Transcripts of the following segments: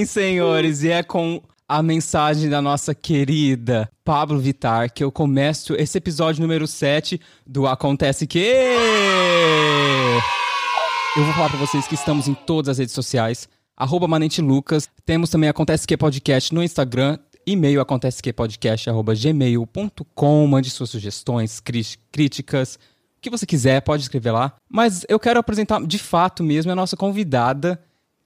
Sim, senhores, e é com a mensagem da nossa querida Pablo Vitar que eu começo esse episódio número 7 do Acontece Que. Eu vou falar pra vocês que estamos em todas as redes sociais, arroba Manente Lucas, temos também Acontece Que Podcast no Instagram, e-mail acontecequepodcast.gmail.com, mande suas sugestões, críticas, o que você quiser, pode escrever lá. Mas eu quero apresentar de fato mesmo a nossa convidada.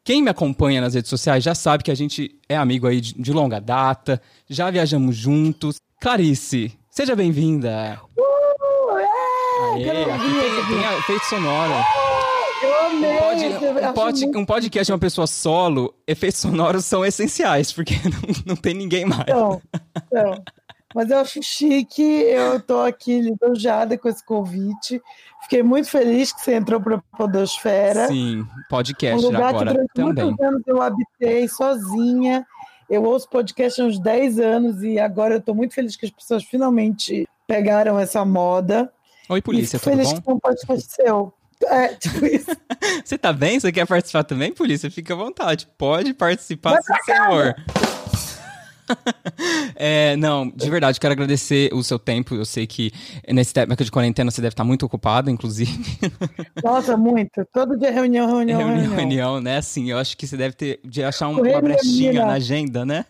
Quem me acompanha nas redes sociais já sabe que a gente é amigo aí de, de longa data, já viajamos juntos. Clarice, seja bem-vinda. Uh, é, Aê, tem, tem a efeito sonoro. Eu amei. Um, pod- um pod- um podcast de uma pessoa solo, efeitos sonoros são essenciais, porque não, não tem ninguém mais. bom, então. Mas eu acho chique, eu tô aqui lisonjeada com esse convite. Fiquei muito feliz que você entrou para a Podosfera. Sim, um podcast lugar que agora durante também. muitos anos eu habitei sozinha. Eu ouço podcast há uns 10 anos e agora eu estou muito feliz que as pessoas finalmente pegaram essa moda. Oi, e polícia, fico tudo feliz bom? que é um podcast seu. É, tipo isso. Você tá bem? Você quer participar também, polícia? Fica à vontade. Pode participar, sim, senhor. É, não, de verdade, quero agradecer o seu tempo. Eu sei que nesse época de quarentena você deve estar muito ocupado, inclusive. Nossa, muito. Todo dia reunião, reunião, reunião, reunião. reunião, né? Assim, eu acho que você deve ter de achar um- uma brechinha na agenda, né?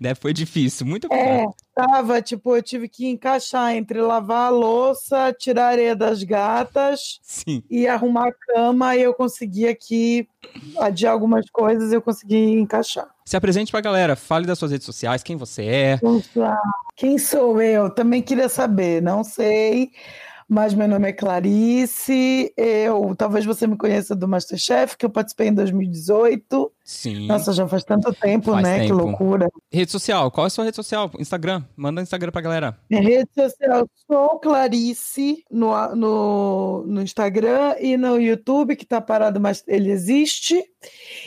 Deve foi difícil, muito É, obrigado. Tava, tipo, eu tive que encaixar entre lavar a louça, tirar a areia das gatas Sim. e arrumar a cama, e eu consegui aqui adiar algumas coisas, eu consegui encaixar. Se apresente pra galera, fale das suas redes sociais, quem você é. Quem sou eu? Também queria saber, não sei, mas meu nome é Clarice, eu, talvez você me conheça do Masterchef, que eu participei em 2018. Sim. Nossa, já faz tanto tempo, Faz né? Que tempo. loucura. Rede social, qual é a sua rede social? Instagram. Manda Instagram pra galera. Minha rede social, sou Clarice no, no, no Instagram e no YouTube, que tá parado, mas ele existe.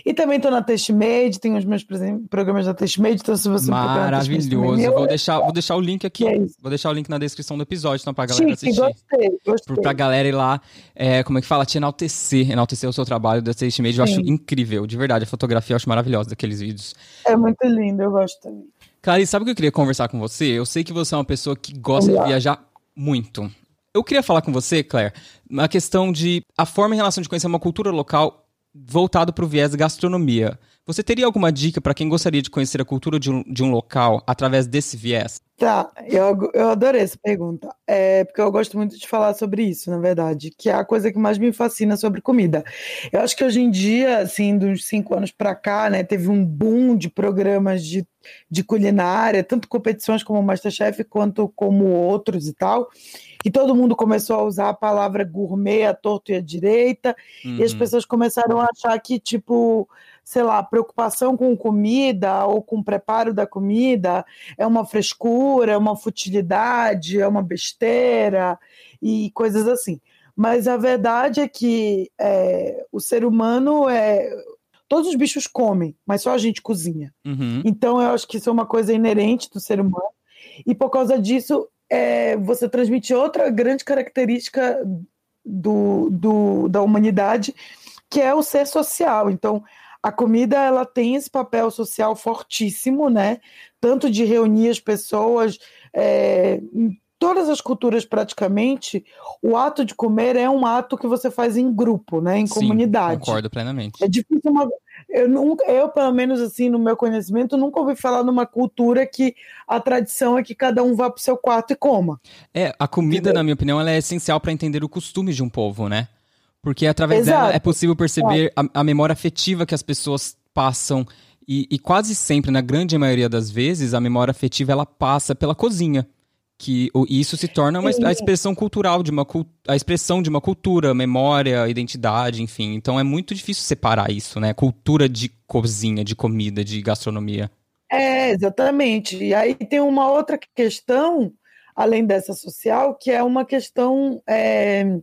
E também tô na Testmade, tenho os meus programas da Testmade, então se você Testmade também, Maravilhoso. Vou deixar, vou deixar o link aqui. É. Vou deixar o link na descrição do episódio, então, pra galera Chique, assistir. gostei, gostei. Pra galera ir lá, é, como é que fala? Te enaltecer, enaltecer o seu trabalho da Tastemade. Eu acho incrível, de verdade. A fotografia eu acho maravilhosa daqueles vídeos. É muito lindo, eu gosto também. Clarice, sabe o que eu queria conversar com você? Eu sei que você é uma pessoa que gosta de Olá. viajar muito. Eu queria falar com você, Claire, uma questão de a forma em relação de conhecer uma cultura local voltado para o viés da gastronomia. Você teria alguma dica para quem gostaria de conhecer a cultura de um, de um local através desse viés? Tá, eu, eu adorei essa pergunta. É porque eu gosto muito de falar sobre isso, na verdade, que é a coisa que mais me fascina sobre comida. Eu acho que hoje em dia, assim, dos cinco anos para cá, né, teve um boom de programas de, de culinária, tanto competições como Masterchef, quanto como outros e tal. E todo mundo começou a usar a palavra gourmet à torto e à direita, e as Uhum. pessoas começaram a achar que, tipo, sei lá, preocupação com comida ou com o preparo da comida é uma frescura, é uma futilidade, é uma besteira e coisas assim. Mas a verdade é que é, o ser humano é. Todos os bichos comem, mas só a gente cozinha. Uhum. Então eu acho que isso é uma coisa inerente do ser humano. E por causa disso, é, você transmite outra grande característica do, do, da humanidade, que é o ser social. Então, a comida ela tem esse papel social fortíssimo, né? Tanto de reunir as pessoas, é, em todas as culturas praticamente, o ato de comer é um ato que você faz em grupo, né? Em Sim, comunidade. Concordo plenamente. É difícil uma. Eu, nunca, eu, pelo menos assim, no meu conhecimento, nunca ouvi falar numa cultura que a tradição é que cada um vá para o seu quarto e coma. É, a comida, Entendeu? na minha opinião, ela é essencial para entender o costume de um povo, né? Porque através Exato. dela é possível perceber a, a memória afetiva que as pessoas passam. E, e quase sempre, na grande maioria das vezes, a memória afetiva ela passa pela cozinha. Que e isso se torna uma, a expressão cultural de uma a expressão de uma cultura, memória, identidade, enfim. Então é muito difícil separar isso, né? Cultura de cozinha, de comida, de gastronomia. É, exatamente. E aí tem uma outra questão, além dessa social, que é uma questão é,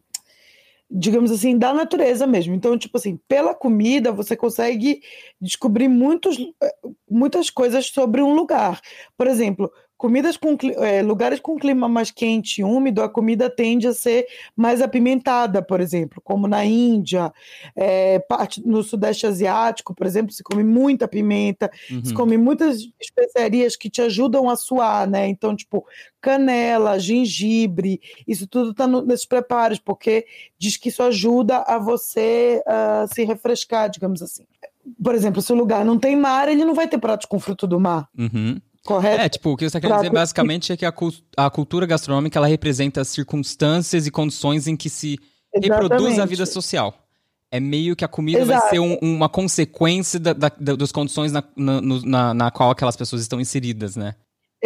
digamos assim, da natureza mesmo. Então, tipo assim, pela comida você consegue descobrir muitos, eh, muitas coisas sobre um lugar. Por exemplo, Comidas com é, lugares com clima mais quente e úmido, a comida tende a ser mais apimentada, por exemplo, como na Índia, é, parte no Sudeste Asiático, por exemplo, se come muita pimenta, uhum. se come muitas especiarias que te ajudam a suar, né? Então, tipo, canela, gengibre, isso tudo está nesses preparos, porque diz que isso ajuda a você uh, se refrescar, digamos assim. Por exemplo, se o lugar não tem mar, ele não vai ter pratos com fruto do mar. Uhum. Correto. É, tipo, o que você querendo dizer basicamente é que a, a, cultura gastronômica ela representa as circunstâncias e condições em que se Exatamente. reproduz a vida social. É meio que a comida Exato. vai ser um, uma consequência da, da, das condições na, na, na, na qual aquelas pessoas estão inseridas, né?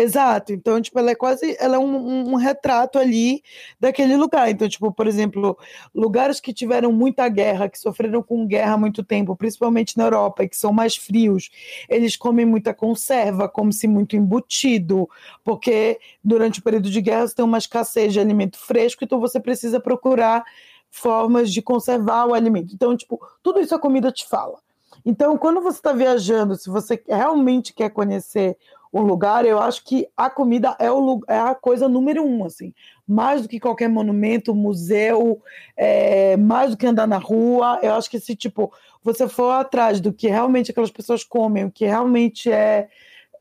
Exato. Então, tipo, ela é quase, ela é um, um, retrato ali daquele lugar. Então, tipo, por exemplo, lugares que tiveram muita guerra, que sofreram com guerra há muito tempo, principalmente na Europa, e que são mais frios, eles comem muita conserva, come-se muito embutido, porque durante o período de guerra você tem uma escassez de alimento fresco, então você precisa procurar formas de conservar o alimento. Então, tipo, tudo isso a comida te fala. Então, quando você está viajando, se você realmente quer conhecer um lugar, eu acho que a comida é, o, é a coisa número um, assim. Mais do que qualquer monumento, museu, é, mais do que andar na rua. Eu acho que se, tipo, você for atrás do que realmente aquelas pessoas comem, o que realmente é,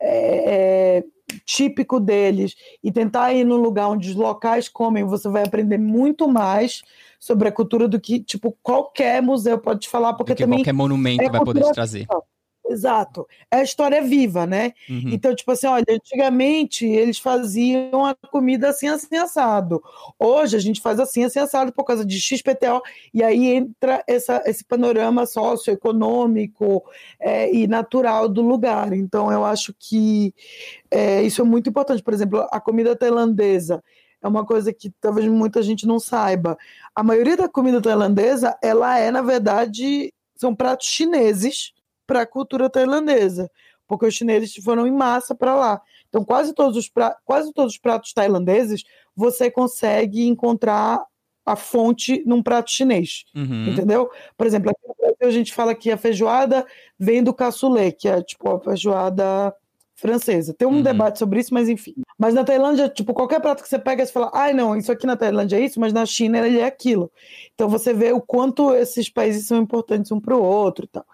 é, é típico deles, e tentar ir num lugar onde os locais comem, você vai aprender muito mais sobre a cultura do que, tipo, qualquer museu pode te falar, porque também... qualquer monumento é vai poder te trazer. Exato. É a história viva, né? Uhum. Então, tipo assim, olha, antigamente eles faziam a comida assim, assim, assado. Hoje a gente faz assim, assim, assado por causa de XPTO. E aí entra essa, esse panorama socioeconômico é, e natural do lugar. Então, eu acho que é, isso é muito importante. Por exemplo, a comida tailandesa é uma coisa que talvez muita gente não saiba. A maioria da comida tailandesa, ela é, na verdade, são pratos chineses para a cultura tailandesa, porque os chineses foram em massa para lá. Então, quase todos, os pratos, quase todos os pratos tailandeses você consegue encontrar a fonte num prato chinês, uhum. entendeu? Por exemplo, aqui no Brasil a gente fala que a feijoada vem do cassoulet, que é tipo a feijoada francesa. Tem um uhum. debate sobre isso, mas enfim. Mas na Tailândia, tipo, qualquer prato que você pega, você fala, ai, ah, não, isso aqui na Tailândia é isso, mas na China ele é aquilo. Então você vê o quanto esses países são importantes um para o outro e tal.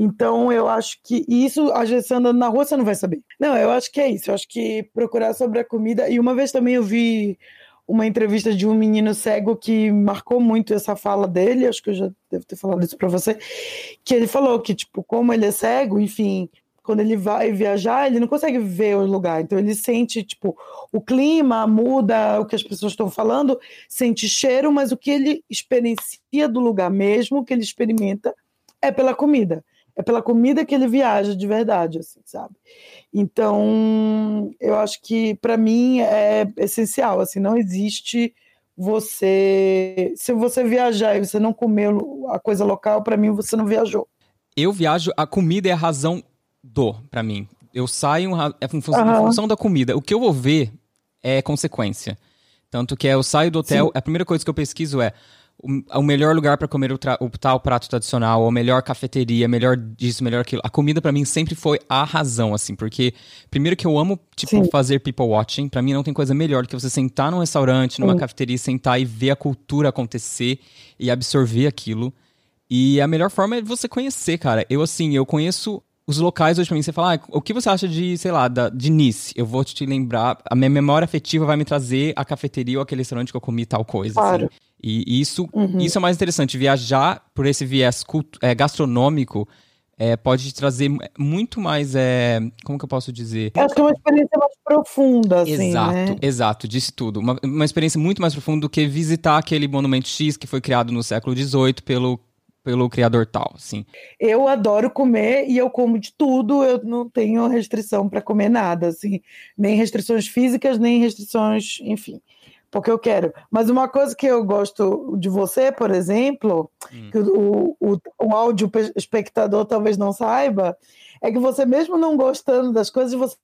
Então, eu acho que isso, às vezes, andando na rua, você não vai saber. Não, eu acho que é isso. Eu acho que procurar sobre a comida. E uma vez também eu vi uma entrevista de um menino cego que marcou muito essa fala dele, acho que eu já devo ter falado isso para você, que ele falou que, tipo, como ele é cego, enfim, quando ele vai viajar, ele não consegue ver o lugar, então ele sente, tipo, o clima muda, o que as pessoas estão falando, sente cheiro, mas o que ele experiencia do lugar mesmo, o que ele experimenta, é pela comida é pela comida que ele viaja de verdade, assim, sabe? Então, eu acho que para mim é essencial, assim, não existe você, se você viajar e você não comer a coisa local, para mim você não viajou. Eu viajo, a comida é a razão do, para mim. Eu saio é em função, uhum. em função da comida. O que eu vou ver é consequência. Tanto que é, eu saio do hotel, Sim. a primeira coisa que eu pesquiso é o, o melhor lugar para comer o, o, tal prato tradicional, ou a melhor cafeteria, melhor disso, melhor aquilo. A comida para mim sempre foi a razão, assim, porque primeiro que eu amo, tipo, Sim. fazer people watching. Para mim não tem coisa melhor do que você sentar num restaurante, numa Sim. cafeteria, sentar e ver a cultura acontecer e absorver aquilo. E a melhor forma é você conhecer, cara. Eu, assim, eu conheço os locais hoje pra mim. Você fala, ah, o que você acha de, sei lá, da, de Nice? Eu vou te lembrar, a minha memória afetiva vai me trazer a cafeteria ou aquele restaurante que eu comi tal coisa. Claro. Assim. E isso, uhum. isso é mais interessante. Viajar por esse viés é, gastronômico é, pode trazer muito mais. É, como que eu posso dizer? Acho que é uma experiência mais profunda, assim. Exato, né? exato, disse tudo. Uma, uma experiência muito mais profunda do que visitar aquele monumento X que foi criado no século XVIII pelo pelo criador tal, assim. Eu adoro comer e eu como de tudo, eu não tenho restrição para comer nada, assim, nem restrições físicas, nem restrições, enfim porque eu quero. Mas uma coisa que eu gosto de você, por exemplo, hum. que o, o, o áudio espectador talvez não saiba, é que você mesmo não gostando das coisas, você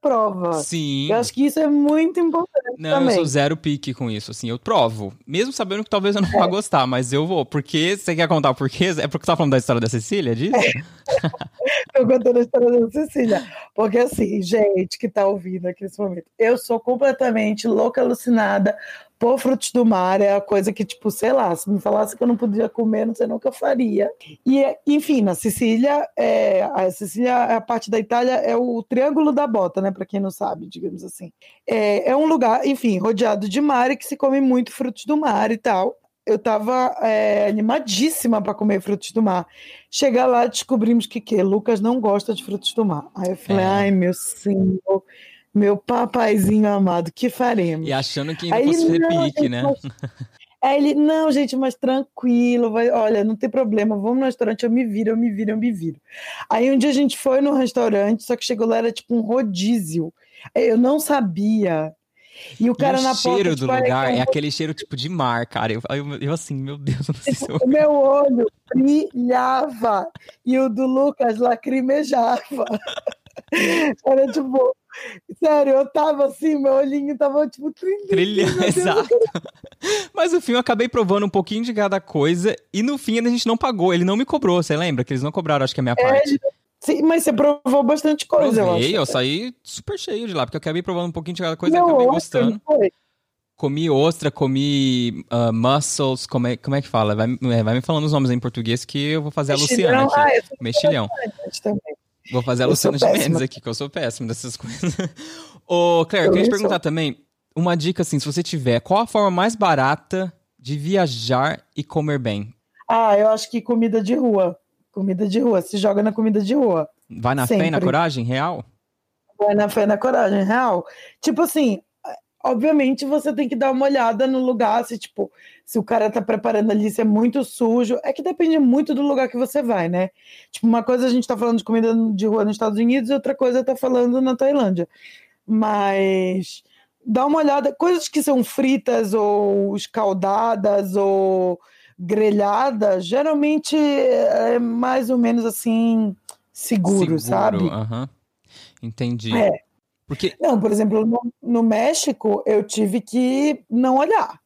prova. Sim. Eu acho que isso é muito importante Não, também. eu sou zero pique com isso, assim, eu provo. Mesmo sabendo que talvez eu não vá gostar, mas eu vou. Porque, você quer contar o porquê? É porque você tá falando da história da Cecília, disso? Tô contando a história da Cecília. Porque assim, gente que tá ouvindo aqui nesse momento, eu sou completamente louca, alucinada por frutos do mar. É a coisa que, tipo, sei lá, se me falasse que eu não podia comer, não sei não o que eu faria. E, enfim, na Sicília, é, a Sicília, a parte da Itália, é o Triângulo da Bota, né? Para quem não sabe, digamos assim. É, é um lugar, enfim, rodeado de mar e que se come muito frutos do mar e tal eu tava é, animadíssima para comer frutos do mar. Chegar lá, descobrimos que que Lucas não gosta de frutos do mar. Aí eu falei, É. ai meu senhor, meu papaizinho amado, que faremos? E achando que ainda Aí fosse não, pique, gente, né? mas- Aí ele, não, gente, mas tranquilo, vai, olha, não tem problema, vamos no restaurante, eu me viro, eu me viro, eu me viro. Aí um dia a gente foi no restaurante, só que chegou lá, era tipo um rodízio. Eu não sabia. E o cara e o na cheiro porta, do tipo, "Ai, lugar é é aquele cheiro tipo de mar, cara. Eu, eu, eu assim, meu Deus, eu não sei se eu... O meu olho brilhava e o do Lucas lacrimejava. Era tipo, sério, eu tava assim, meu olhinho tava tipo trilhando. Trilha, meu Deus, exato. Mas no fim eu acabei provando um pouquinho de cada coisa e no fim a gente não pagou. Ele não me cobrou, você lembra? Que eles não cobraram, acho que a minha parte. Sim, mas você provou bastante coisa, eu Provei, acho. eu saí super cheio de lá, porque eu acabei provando um pouquinho de cada coisa e Meu acabei gostando. não foi? Comi ostra, comi ah, mussels, como é, como é que fala? Vai, é, vai me falando os nomes em português que eu vou fazer a Luciana Mexilhão, aqui. ah, eu Mexilhão. também. Vou fazer a Luciana de Mendes aqui, que eu sou péssimo dessas coisas. Ô, Claire, eu queria te perguntar também, uma dica assim, se você tiver, qual a forma mais barata de viajar e comer bem? Ah, eu acho que comida de rua. Comida de rua, se joga na comida de rua. Vai na fé e na Sempre. coragem, real? Vai na fé e na coragem, real. Tipo assim, obviamente você tem que dar uma olhada no lugar, se tipo, se o cara tá preparando ali, se é muito sujo. É que depende muito do lugar que você vai, né? Tipo, uma coisa a gente tá falando de comida de rua nos Estados Unidos e outra coisa tá falando na Tailândia. Mas dá uma olhada, coisas que são fritas ou escaldadas ou grelhadas, geralmente é mais ou menos assim seguro, sabe? aham. Entendi. É. Porque, Não, por exemplo, no, no México, eu tive que não olhar.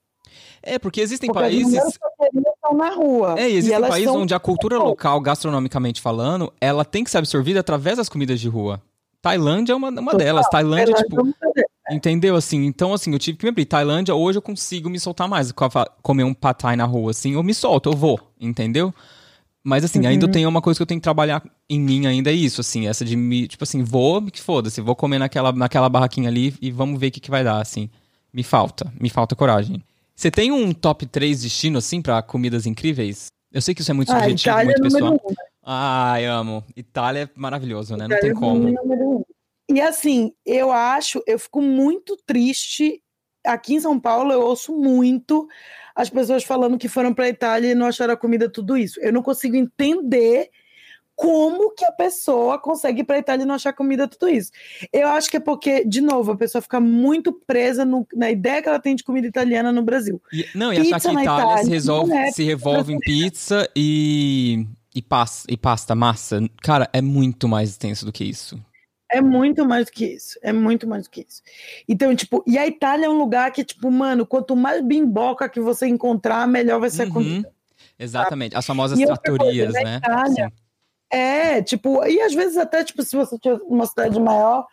é, porque existem Porque as países... papelarias estão na rua. É, existem países são- onde a cultura local, gastronomicamente falando, ela tem que ser absorvida através das comidas de rua. Tailândia é uma, uma Total. delas. Tailândia, Elas tipo, fazer. Entendeu? Assim, então, assim, eu tive que me abrir. Tailândia, hoje eu consigo me soltar mais. Co- Comer um pad thai na rua, assim, eu me solto, eu vou, entendeu? Mas, assim, Uhum. ainda tem uma coisa que eu tenho que trabalhar em mim ainda, é isso, assim, essa de me, tipo assim, vou, que foda-se, vou comer naquela, naquela barraquinha ali e vamos ver o que, que vai dar, assim. Me falta, me falta coragem. Você tem um top 3 destino, assim, pra comidas incríveis? Eu sei que isso é muito Ah, subjetivo, Itália muito número pessoal. um. Ai, amo. Itália é maravilhoso, né? Não Itália tem como. número um. E assim, eu acho, eu fico muito triste. Aqui em São Paulo, eu ouço muito as pessoas falando que foram para a Itália e não acharam a comida tudo isso. Eu não consigo entender como que a pessoa consegue ir para a Itália e não achar comida tudo isso. Eu acho que é porque, de novo, a pessoa fica muito presa no- na ideia que ela tem de comida italiana no Brasil. E- não, e achar Pizza que na Itália Itália, se, resolve, é se revolve em pizza e, e, pas, e pasta, massa. Cara, é muito mais extenso do que isso. É muito mais do que isso. É muito mais do que isso. Então, tipo, e a Itália é um lugar que, tipo, mano, quanto mais bimboca que você encontrar, melhor vai ser a Uhum. comida. Exatamente. As famosas E tratorias, coisa, né? Itália. É, tipo, e às vezes até, tipo, se você tiver uma cidade maior,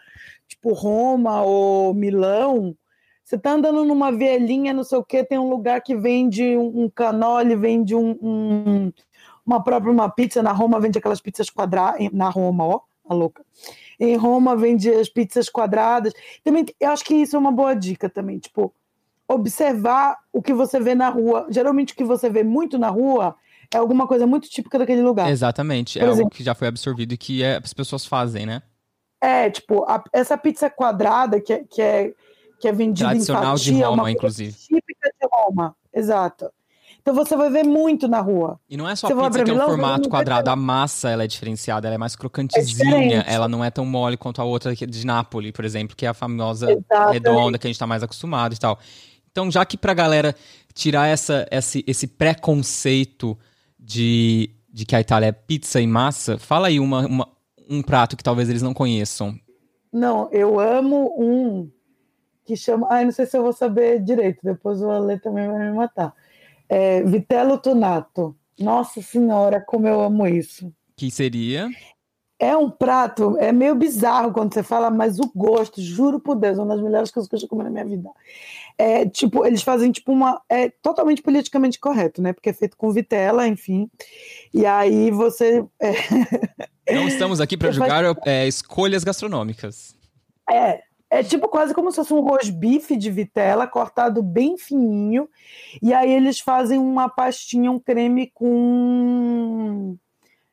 tipo Roma ou Milão, você tá andando numa vielinha, não sei o quê, tem um lugar que vende um, um canole, vende um, um- uma própria uma pizza, na Roma vende aquelas pizzas quadradas, na Roma, ó, a louca. Em Roma vende as pizzas quadradas. Também, eu acho que isso é uma boa dica também, tipo, observar o que você vê na rua. Geralmente o que você vê muito na rua é alguma coisa muito típica daquele lugar. Exatamente. Por é algo exemplo- que já foi absorvido e que é- as pessoas fazem, né? É, tipo, a- essa pizza quadrada que é, que é, que é vendida Tradicional em de fatia, é Roma, uma inclusive. típica de Roma, exato. Então você vai ver muito na rua. E não é só Você pizza que é um Milão, formato quadrado, a massa ela é diferenciada, ela é mais crocantezinha, diferente. ela não é tão mole quanto a outra é de Nápoles, por exemplo, que é a famosa Exatamente. redonda que a gente tá mais acostumado e tal. Então, já que pra galera tirar essa, esse, esse preconceito de, de que a Itália é pizza e massa, fala aí uma, uma- um prato que talvez eles não conheçam? Não, eu amo um que chama. Ai, não sei se eu vou saber direito, depois o Ale também vai me matar. É, Vitello Tunato. Nossa Senhora, como eu amo isso. Que seria? É um prato, é meio bizarro quando você fala, mas o gosto, juro por Deus, é uma das melhores coisas que eu já comi na minha vida. É tipo, eles fazem tipo uma. É totalmente politicamente correto, né? Porque é feito com vitela, enfim. E aí você. É... Não estamos aqui para julgar é, escolhas gastronômicas. É, é tipo quase como se fosse um rosbife de vitela cortado bem fininho. E aí eles fazem uma pastinha, um creme com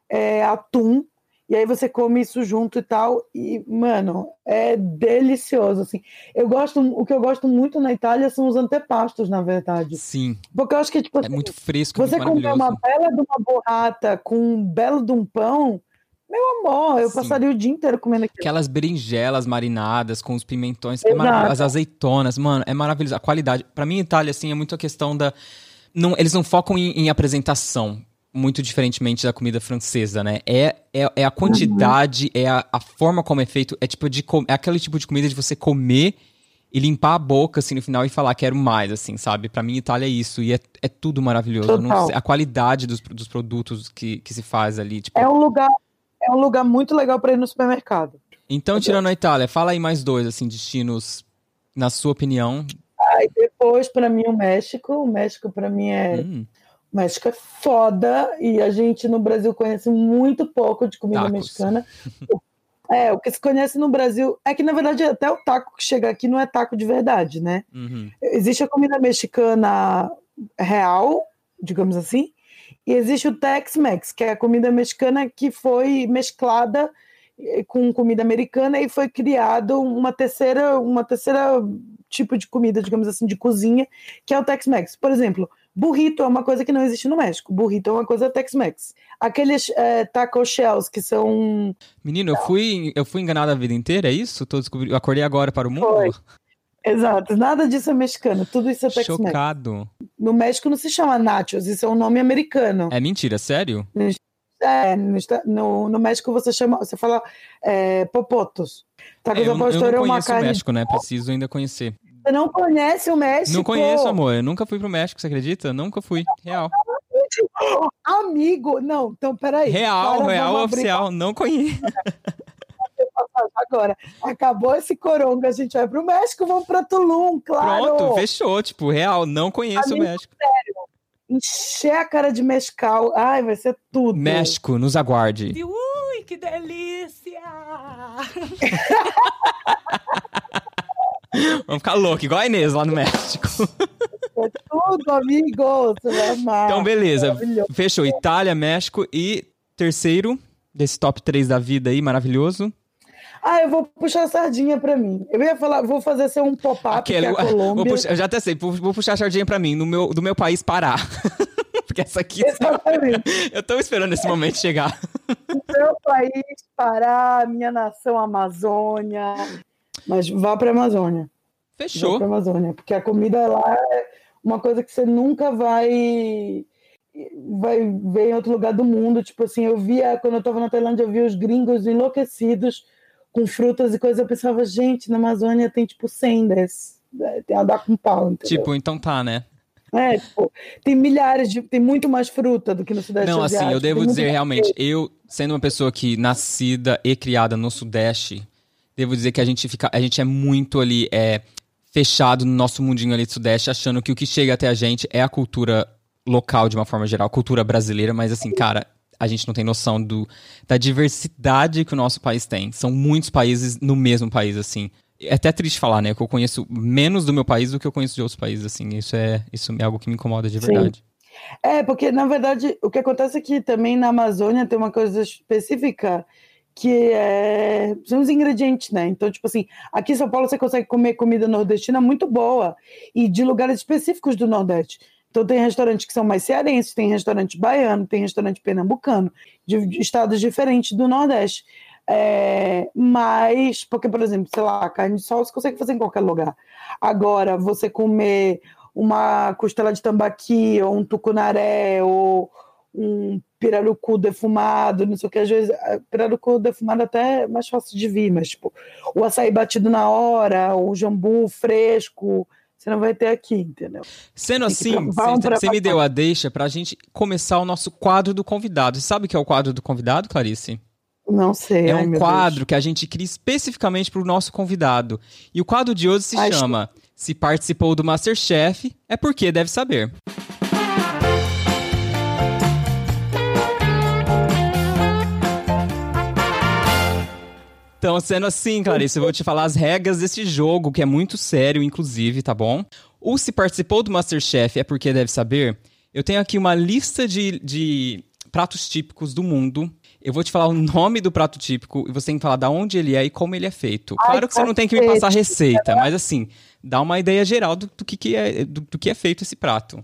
é, atum e aí você come isso junto e tal, e, mano, é delicioso, assim. Eu gosto, o que eu gosto muito na Itália são os antepastos, na verdade. Sim. Porque eu acho que, tipo É assim, muito fresco, você maravilhoso. uma bela de uma borrata com um belo de um pão, meu amor, eu Sim. passaria o dia inteiro comendo aquilo. Aquelas berinjelas marinadas com os pimentões, é as azeitonas, mano, é maravilhoso. A qualidade. Pra mim, Itália, assim, é muito a questão da. Não, eles não focam em, em apresentação, muito diferentemente da comida francesa, né? É, é, é a quantidade, é a, a forma como é feito. É tipo de é aquele tipo de comida de você comer e limpar a boca, assim, no final e falar, quero mais, assim, sabe? Pra mim, Itália é isso. E é, é tudo maravilhoso. Sei- a qualidade dos, dos produtos que, que se faz ali, tipo. É um lugar, é um lugar muito legal para ir no supermercado. Então, tirando a Itália, fala aí mais dois, assim, destinos, na sua opinião. Aí depois, para mim, o México. O México, para mim, é. Hum, O México é foda e a gente no Brasil conhece muito pouco de comida Tacos. mexicana. É, o que se conhece no Brasil é que, na verdade, até o taco que chega aqui não é taco de verdade, né? uhum. Existe a comida mexicana real, digamos assim, e existe o Tex-Mex, que é a comida mexicana que foi mesclada eh, com comida americana e foi criado uma terceira, uma terceira tipo de comida, digamos assim, de cozinha, que é o Tex-Mex. Por exemplo, burrito é uma coisa que não existe no México. Burrito é uma coisa Tex-Mex. Aqueles eh, taco shells que são Menino, eu fui, eu fui enganado a vida inteira, é isso? Tô descobri... Eu acordei agora para o mundo? Foi. Exato, nada disso é mexicano, tudo isso é Tex-Mex. Chocado. No México não se chama nachos, isso é um nome americano. É mentira, sério? É, no, no, México você chama, você fala é, popotos. Tacos É, eu, pastor é uma conheço o carne. México, né? Preciso ainda conhecer. Você não conhece o México? Não conheço, amor. Eu nunca fui pro México, você acredita? Nunca fui. Real. Amigo, não, então peraí. Real, Para, real, vamos abrir oficial. Não conheço. passagem Agora, acabou esse coronga, a gente vai pro México, vamos pra Tulum, claro. Pronto, fechou. Tipo, real, não conheço o Amigo, México. Encher a cara de mescal. Ai, vai ser tudo. México, nos aguarde. Ui, que delícia! Vamos ficar louco, igual a Inês lá no México. É tudo, amigo. Você vai amar. Então, beleza. Fechou. Itália, México e terceiro desse top 3 da vida aí, maravilhoso. Ah, eu vou puxar a sardinha pra mim. Eu ia falar, vou fazer ser um pop-up é Colômbia. puxar- eu já até sei, vou, puxar a sardinha pra mim, no meu, do meu país Pará. Porque essa aqui, Exatamente. eu tô esperando esse momento chegar. Meu país, Pará, minha nação, Amazônia. Mas vá pra Amazônia. Vá Fechou. pra Amazônia. Porque a comida lá é uma coisa que você nunca vai vai ver em outro lugar do mundo. Tipo assim, eu via, quando eu tava na Tailândia, eu via os gringos enlouquecidos com frutas e coisas. Eu pensava, gente, na Amazônia tem tipo 100 desses. É, Tem a dar com pau, entendeu? Tipo, então tá, né? É, tipo, tem milhares de. Tem muito mais fruta do que no Sudeste Não, assim, eu devo tem dizer realmente, eu, sendo uma pessoa que nascida e criada no Sudeste, devo dizer que a gente fica, a gente é muito ali, é, fechado no nosso mundinho ali do Sudeste, achando que o que chega até a gente é a cultura local de uma forma geral, cultura brasileira, mas assim, cara, a gente não tem noção do, da diversidade que o nosso país tem. São muitos países no mesmo país, assim. É até triste falar, né? Que eu conheço menos do meu país do que eu conheço de outros países, assim. Isso é, isso é algo que me incomoda de Sim. verdade. É, porque, na verdade, o que acontece é que também na Amazônia tem uma coisa específica que é... são os ingredientes, né? Então, tipo assim, aqui em São Paulo você consegue comer comida nordestina muito boa e de lugares específicos do Nordeste. Então, tem restaurantes que são mais cearenses, tem restaurante baiano, tem restaurante pernambucano, de estados diferentes do Nordeste. É, mas, porque, por exemplo, sei lá, carne de sol você consegue fazer em qualquer lugar. Agora, você comer uma costela de tambaqui, ou um tucunaré, ou um pirarucu defumado, não sei o que, às vezes pirarucu defumado até é mais fácil de vir, mas tipo, o açaí batido na hora, o jambu fresco, você não vai ter aqui, entendeu? Sendo assim, você me deu a deixa para a gente começar o nosso quadro do convidado. Você sabe o que é o quadro do convidado, Clarice? Não sei. É um quadro Deus. que a gente cria especificamente para o nosso convidado. E o quadro de hoje se Acho... chama Se participou do Masterchef, é porque deve saber. Então, sendo assim, Clarice, eu vou te falar as regras desse jogo, que é muito sério, inclusive, tá bom? Ou se participou do Masterchef é porque deve saber. Eu tenho aqui uma lista de, de pratos típicos do mundo. Eu vou te falar o nome do prato típico e você tem que falar de onde ele é e como ele é feito. Claro Ai, que você não tem que me passar receita, mas assim, dá uma ideia geral do, do que, que, é, do, do que é feito esse prato.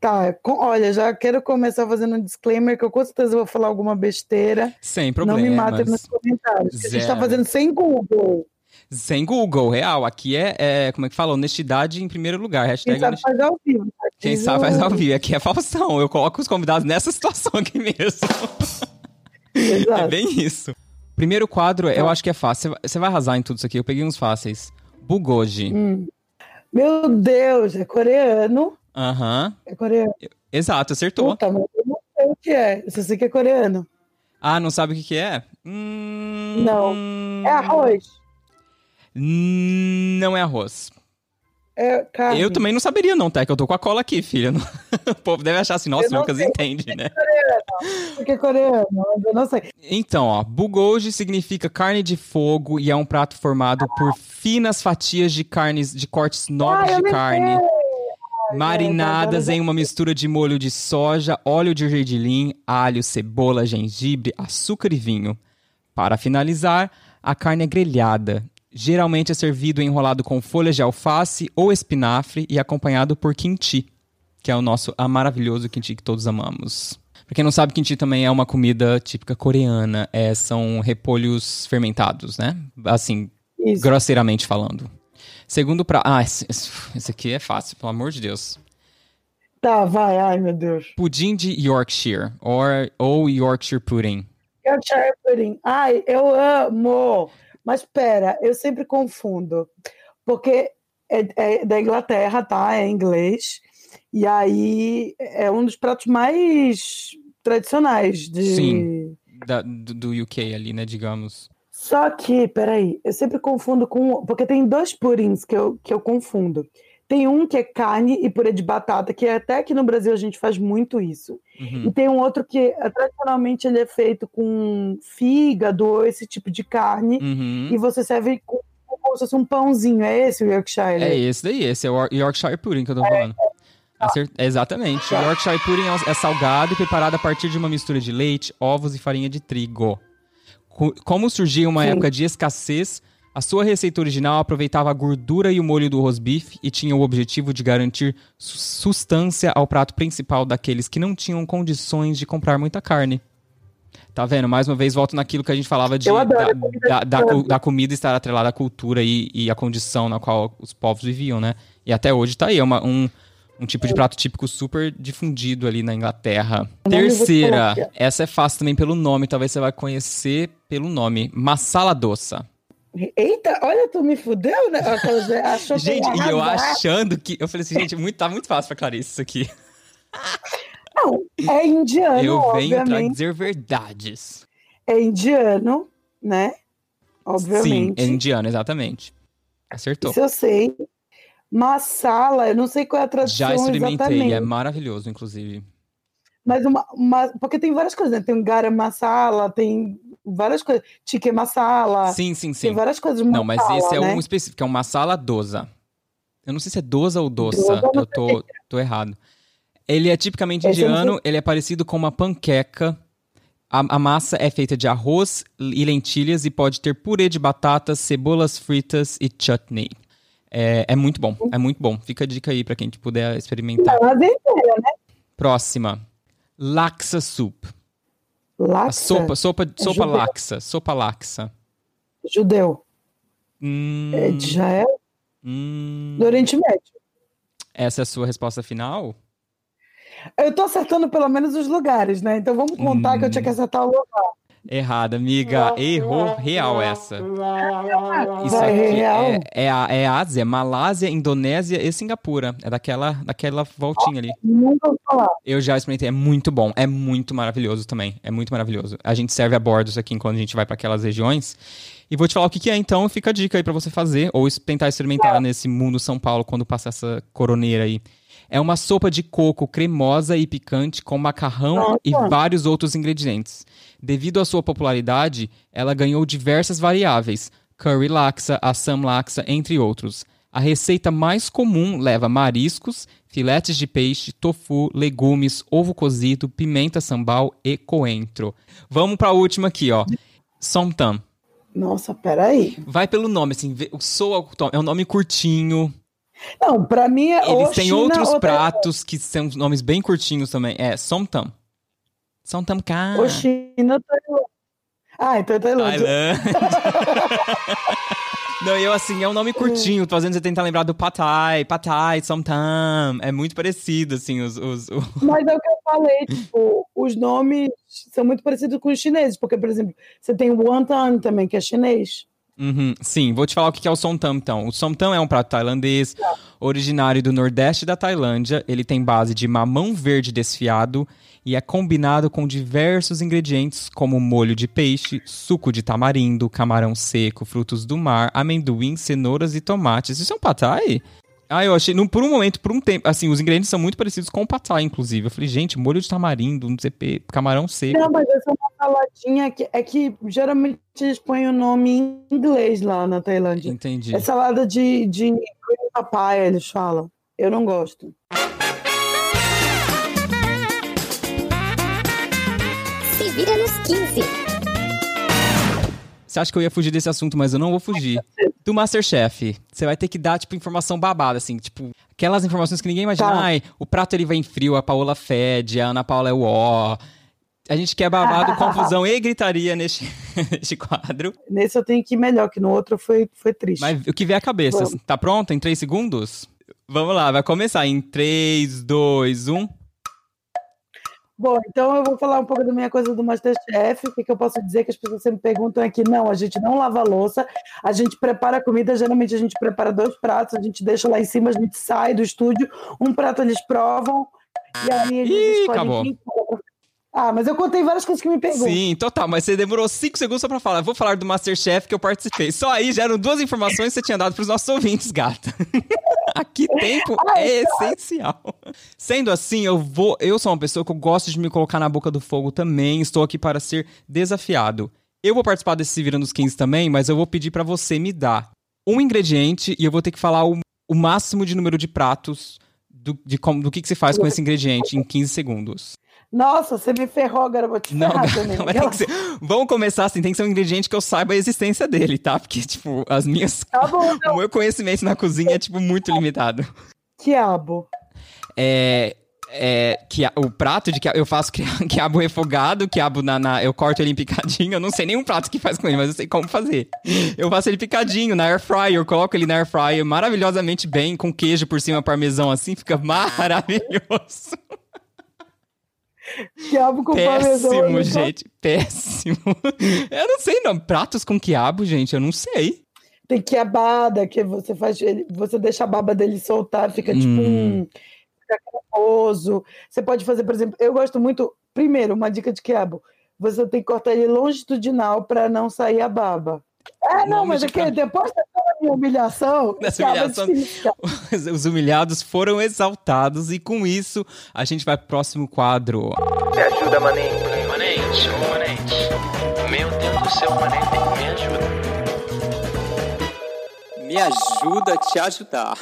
Tá, com, olha, já quero começar fazendo um disclaimer que eu com certeza vou falar alguma besteira. Sem problema. Não me matem nos comentários. A gente tá fazendo sem Google. Sem Google, real. Aqui é, é, como é que fala? Honestidade em primeiro lugar. Hashtag Quem sabe faz ao vivo. Tá? Quem sabe faz ao vivo. Aqui é Faustão. Eu coloco os convidados nessa situação aqui mesmo. Exato. É bem isso. Primeiro quadro, eu tá. acho que é fácil. Você vai arrasar em tudo isso aqui. Eu peguei uns fáceis. Bugoji. Hum. Meu Deus, é coreano. Aham. É coreano. Exato, acertou. Puta, mas eu não sei o que é. Eu só sei que é coreano. Ah, não sabe o que, que é? Hum... Não. É arroz. Não é arroz. É carne. Eu também não saberia, não, tá? Que eu tô com a cola aqui, filha. o povo deve achar assim, nossa, o Lucas entende, né? Coreano. Porque é coreano, eu não sei. Então, ó, bugoji significa carne de fogo e é um prato formado ah. por finas fatias de carnes, de cortes nobres ah, de carne. Sei marinadas em uma mistura de molho de soja, óleo de gergelim, alho, cebola, gengibre, açúcar e vinho. Para finalizar, a carne é grelhada. Geralmente é servido enrolado com folhas de alface ou espinafre e acompanhado por kimchi, que é o nosso maravilhoso kimchi que todos amamos. Pra quem não sabe, kimchi também é uma comida típica coreana. É, são repolhos fermentados, né? Assim, Isso. grosseiramente falando. Segundo prato. Ah, esse, esse aqui é fácil, pelo amor de Deus. Tá, vai, ai meu Deus. Pudim de Yorkshire, or, ou Yorkshire Pudding. Yorkshire Pudding. Ai, eu amo! Mas pera, eu sempre confundo. Porque é, é da Inglaterra, tá? É inglês. E aí é um dos pratos mais tradicionais de. Sim, da, do, do UK ali, né, digamos. Só que, peraí, eu sempre confundo com. Porque tem dois purins que eu, que eu confundo. Tem um que é carne e purê de batata, que até aqui no Brasil a gente faz muito isso. Uhum. E tem um outro que eh, tradicionalmente ele é feito com fígado ou esse tipo de carne. Uhum. E você serve com, como se fosse um pãozinho. É esse o Yorkshire? É esse daí, esse é o Yorkshire Pudding que eu tô falando. É, é. Exatamente. O Yorkshire Pudding é, é salgado e preparado a partir de uma mistura de leite, ovos e farinha de trigo. Como surgia uma Sim. época de escassez, a sua receita original aproveitava a gordura e o molho do rosbife e tinha o objetivo de garantir sustância ao prato principal daqueles que não tinham condições de comprar muita carne. Tá vendo? Mais uma vez, volto naquilo que a gente falava de, da, da, da, da, comida estar atrelada à cultura e, e à condição na qual os povos viviam, né? E até hoje tá aí, é uma, um, um tipo de prato típico super difundido ali na Inglaterra. Terceira, essa é fácil também pelo nome, talvez você vai conhecer pelo nome. Masala doça. Eita, olha, tu me fudeu, né? Achou gente, e eu achando que. Eu falei assim, gente, muito, tá muito fácil pra Clarice isso aqui. Não, é indiano. Eu venho obviamente. pra dizer verdades. É indiano, né? Obviamente. Sim, é indiano, exatamente. Acertou. Isso eu sei. Massala, eu não sei qual é a tradução Já experimentei, exatamente. é maravilhoso, inclusive. Mas uma, uma, porque tem várias coisas, né? Tem um garam masala, tem várias coisas. Tique masala. Sim, sim, sim. Tem várias coisas. Masala, não, mas esse é né? um específico, é um masala dosa. Eu não sei se é dosa ou doça, eu tô, tô errado. Ele é tipicamente esse indiano, ele é parecido com uma panqueca. A, a, massa é feita de arroz e lentilhas e pode ter purê de batatas, cebolas fritas e chutney. É, é muito bom, é muito bom. Fica a dica aí para quem puder experimentar. Não, inteira, né? Próxima. Laxa soup. Laxa? sopa, sopa, é sopa laxa, sopa laxa. Judeu. Hum, é de Israel? Hum, do Oriente Médio. Essa é a sua resposta final? Eu tô acertando pelo menos os lugares, né? Então vamos contar hum. que eu tinha que acertar o lugar. Errada, amiga. Errou real essa. Isso aqui é, é, a, é Ásia, Malásia, Indonésia e Singapura. É daquela, daquela voltinha ali. Eu já experimentei, é muito bom. É muito maravilhoso também. É muito maravilhoso. A gente serve a bordos aqui quando a gente vai para aquelas regiões. E vou te falar o que, que é, então fica a dica aí para você fazer, ou tentar experimentar nesse mundo São Paulo quando passa essa coroneira aí. É uma sopa de coco cremosa e picante com macarrão Nossa. e vários outros ingredientes. Devido à sua popularidade, ela ganhou diversas variáveis: curry laxa, assam laxa, entre outros. A receita mais comum leva mariscos, filetes de peixe, tofu, legumes, ovo cozido, pimenta sambal e coentro. Vamos para a última aqui, ó. Somtam. Nossa, peraí. Vai pelo nome, assim, soa, é um nome curtinho, não, pra mim é Eles têm outros pratos que são nomes bem curtinhos também. É Somtam. Somtam Ka. O China. Ah, então é Tailândia. Não, eu assim, é um nome curtinho, tô fazendo você tentar lembrar do Patai, Patai, Somtam. É muito parecido, assim, os, os, os... Mas é o que eu falei, tipo, os nomes são muito parecidos com os chineses, porque, por exemplo, você tem o Wonton também, que é chinês. Uhum, sim, vou te falar o que é o somtam, então. O somtam é um prato tailandês, originário do nordeste da Tailândia. Ele tem base de mamão verde desfiado e é combinado com diversos ingredientes como molho de peixe, suco de tamarindo, camarão seco, frutos do mar, amendoim, cenouras e tomates. Isso é um patai? Ah, eu achei, por um momento, por um tempo, assim, os ingredientes são muito parecidos com o patai, inclusive. Eu falei, gente, molho de tamarindo, não sei, camarão seco. Não, mas essa é uma saladinha que é que geralmente eles põem o nome em inglês lá na Tailândia. Entendi. É salada de, de papaya, eles falam. Eu não gosto. Se vira nos 15. Você acha que eu ia fugir desse assunto, mas eu não vou fugir. Do Masterchef, você vai ter que dar, tipo, informação babada, assim, tipo, aquelas informações que ninguém imagina. Tá. Ai, o prato ele vem frio, a Paola fede, a Ana Paula é o ó. A gente quer babado, confusão e gritaria neste, neste quadro. Nesse eu tenho que ir melhor, que no outro foi, foi triste. Mas o que vier à cabeça. Vamos. Tá pronto? Em três segundos? Vamos lá, vai começar em 3, 2, 1. Bom, então eu vou falar um pouco da minha coisa do Masterchef. O que, que eu posso dizer que as pessoas sempre perguntam é que não, a gente não lava a louça, a gente prepara a comida, geralmente a gente prepara dois pratos, a gente deixa lá em cima, a gente sai do estúdio, um prato eles provam, e aí a gente Ih, acabou. Ah, mas eu contei várias coisas que me pegou. Sim, total, mas você demorou cinco segundos só pra falar. Vou falar do Masterchef que eu participei. Só aí já eram duas informações que você tinha dado pros nossos ouvintes, gata. Aqui tempo Ai, é cara. essencial. Sendo assim, eu vou. Eu sou uma pessoa que eu gosto de me colocar na boca do fogo também. Estou aqui para ser desafiado. Eu vou participar desse Se Vira nos 15 também, mas eu vou pedir para você me dar um ingrediente e eu vou ter que falar o, o máximo de número de pratos do, de como, do que, que você faz com esse ingrediente em 15 segundos. Nossa, você me ferrou agora, vou te ferrar não, também. Não, ser, vamos começar assim, tem que ser um ingrediente que eu saiba a existência dele, tá? Porque, tipo, as minhas... Tá bom, o meu conhecimento na cozinha é, tipo, muito limitado. Quiabo. É... É, que, o prato de quiabo, eu faço quiabo refogado, quiabo na, na, eu corto ele em picadinho, eu não sei nenhum prato que faz com ele, mas eu sei como fazer. Eu faço ele picadinho na air fryer, eu coloco ele na air fryer maravilhosamente bem, com queijo por cima, parmesão assim, fica maravilhoso. Quiabo com péssimo, parmesão. gente. Péssimo. Eu não sei, não. Pratos com quiabo, gente, eu não sei. Tem quiabada, que você faz. Você deixa a baba dele soltar, fica tipo hum. tipo um. Fica cremoso. Você pode fazer, por exemplo, eu gosto muito. Primeiro, uma dica de quiabo. Você tem que cortar ele longitudinal para não sair a baba. É, não, mas aqui, é depois dessa minha humilhação, Nessa humilhação os humilhados foram exaltados e com isso a gente vai pro próximo quadro. Me ajuda, Manente. Manente, Manente. Meu Deus do céu, Manente, me ajuda. Me ajuda a te ajudar.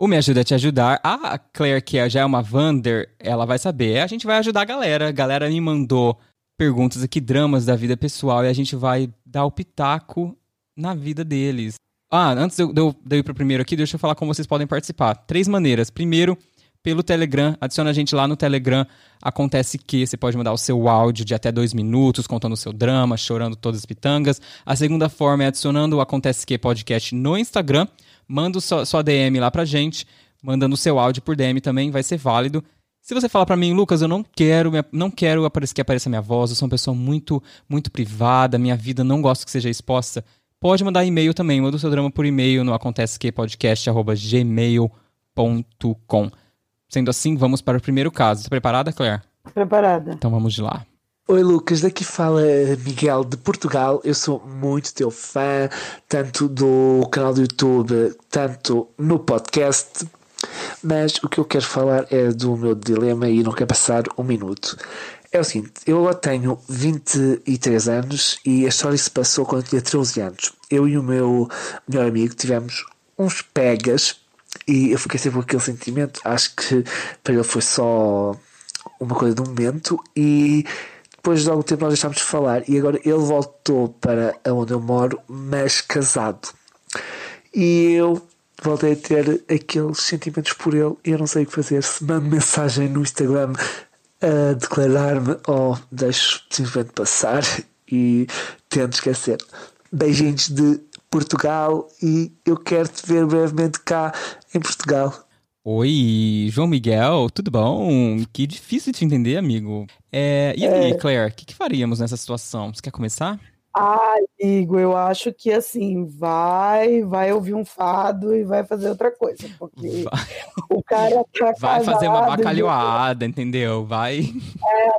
O Me Ajuda a Te Ajudar, a Claire, que já é uma Vander, ela vai saber. A gente vai ajudar a galera. A galera me mandou perguntas aqui, dramas da vida pessoal, e a gente vai dar o pitaco na vida deles. Ah, antes de eu, de eu ir pro primeiro aqui, deixa eu falar como vocês podem participar. Três maneiras. Primeiro, pelo Telegram. Adiciona a gente lá no Telegram. Acontece que você pode mandar o seu áudio de até dois minutos, contando o seu drama, chorando todas as pitangas. A segunda forma é adicionando o Acontece Que podcast no Instagram. Manda sua, sua DM lá pra gente. Mandando o seu áudio por DM também, vai ser válido. Se você falar pra mim, Lucas, eu não quero, não quero que apareça minha voz, eu sou uma pessoa muito, muito privada, minha vida não gosto que seja exposta, pode mandar e-mail também, manda o seu drama por e-mail no acontecequepodcast.gmail.com. Sendo assim, vamos para o primeiro caso. Tá preparada, Claire? Preparada. Então vamos de lá. Oi Lucas, daqui fala Miguel de Portugal. Eu sou muito teu fã, tanto do canal do YouTube, tanto no podcast. Mas o que eu quero falar é do meu dilema e não quero passar um minuto. É o seguinte, eu agora tenho 23 anos e a história se passou quando eu tinha 13 anos. Eu e o meu melhor amigo tivemos uns pegas e eu fiquei sempre com aquele sentimento. Acho que para ele foi só uma coisa de um momento e depois de algum tempo nós deixámos de falar e agora ele voltou para onde eu moro, mas casado. E eu voltei a ter aqueles sentimentos por ele e eu não sei o que fazer. Se mando mensagem no Instagram a declarar-me ou deixo simplesmente passar e tento esquecer. Beijinhos de Portugal e eu quero te ver brevemente cá em Portugal. Oi, João Miguel, tudo bom? Que difícil de te entender, amigo. É, e aí, Claire, o que, que faríamos nessa situação? Você quer começar? Ah, Igor, eu acho que assim, vai, vai ouvir um fado e vai fazer outra coisa, porque Vai, o cara tá vai fazer uma casado, bacalhoada, entendeu? Vai.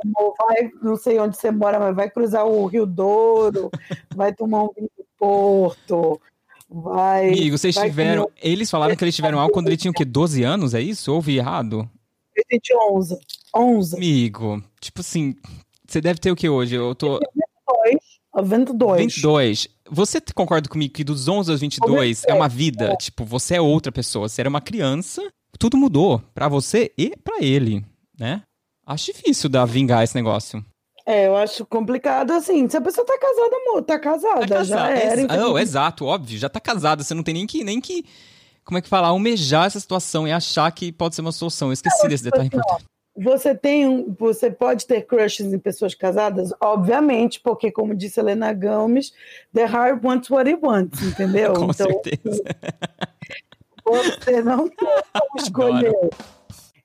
amor, vai, não sei onde você mora, mas vai cruzar o Rio Douro, vai tomar um vinho do Porto, vai. Amigo, vocês vai tiveram. Eles falaram que eles tiveram algo quando ele tinha o quê? 12 anos? É isso? Eu ouvi errado? presente de 11. 11. Amigo, tipo assim, você deve ter o que hoje? Eu tô. 22. 22. Você concorda comigo que dos 11 aos 22 é uma vida? Tipo, você é outra pessoa. Você era uma criança, tudo mudou pra você e pra ele, né? Acho difícil dar vingar esse negócio. É, eu acho complicado assim. Se a pessoa tá casada, amor, tá casada, Tá já casado. era. Ex- oh, exato, óbvio. Já tá casado. Você não tem nem que, nem que. Como é que fala? Almejar essa situação e achar que pode ser uma solução. Eu esqueci desse detalhe importante. Você tem um, você pode ter crushes em pessoas casadas, obviamente, porque como disse Helena Gomes, the heart wants what it wants, entendeu? Com então certeza. você não tem como escolher.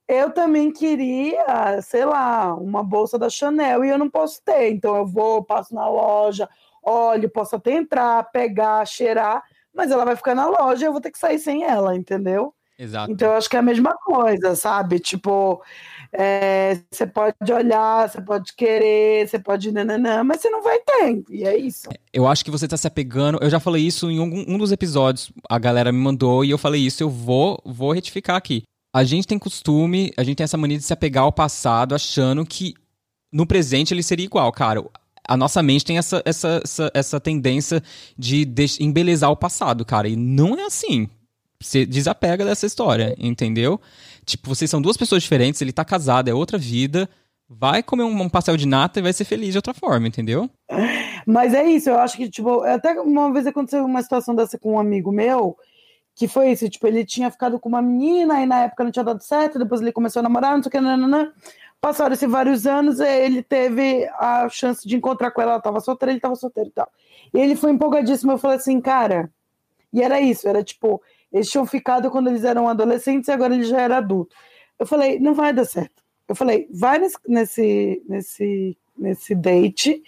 Eu também queria, sei lá, uma bolsa da Chanel e eu não posso ter, então eu vou, passo na loja, olho, posso até entrar, pegar, cheirar, mas ela vai ficar na loja e eu vou ter que sair sem ela, entendeu? Exato. Então, eu acho que é a mesma coisa, sabe? Tipo, é, você pode olhar, você pode querer, você pode nananã, mas você não vai ter, e é isso. Eu acho que você tá se apegando. Eu já falei isso em um, um dos episódios. A galera me mandou e eu falei isso. Eu vou, vou retificar aqui. A gente tem costume, a gente tem essa mania de se apegar ao passado, achando que no presente ele seria igual, cara. A nossa mente tem essa, essa, essa, essa tendência de embelezar o passado, cara. E não é assim. Você desapega dessa história, entendeu? Tipo, vocês são duas pessoas diferentes, ele tá casado, é outra vida. Vai comer um, um pastel de nata e vai ser feliz de outra forma, entendeu? Mas é isso, eu acho que, tipo, até uma vez aconteceu uma situação dessa com um amigo meu, que foi isso, tipo, ele tinha ficado com uma menina e na época não tinha dado certo, depois ele começou a namorar, não sei o que, nananã. Passaram-se vários anos, ele teve a chance de encontrar com ela, ela tava solteira, ele tava solteiro e tal. E ele foi empolgadíssimo, eu falei assim, cara, e era isso, era tipo, eles tinham ficado quando eles eram adolescentes e agora ele já era adulto. Eu falei, não vai dar certo. Eu falei, vai nesse, nesse, nesse, date,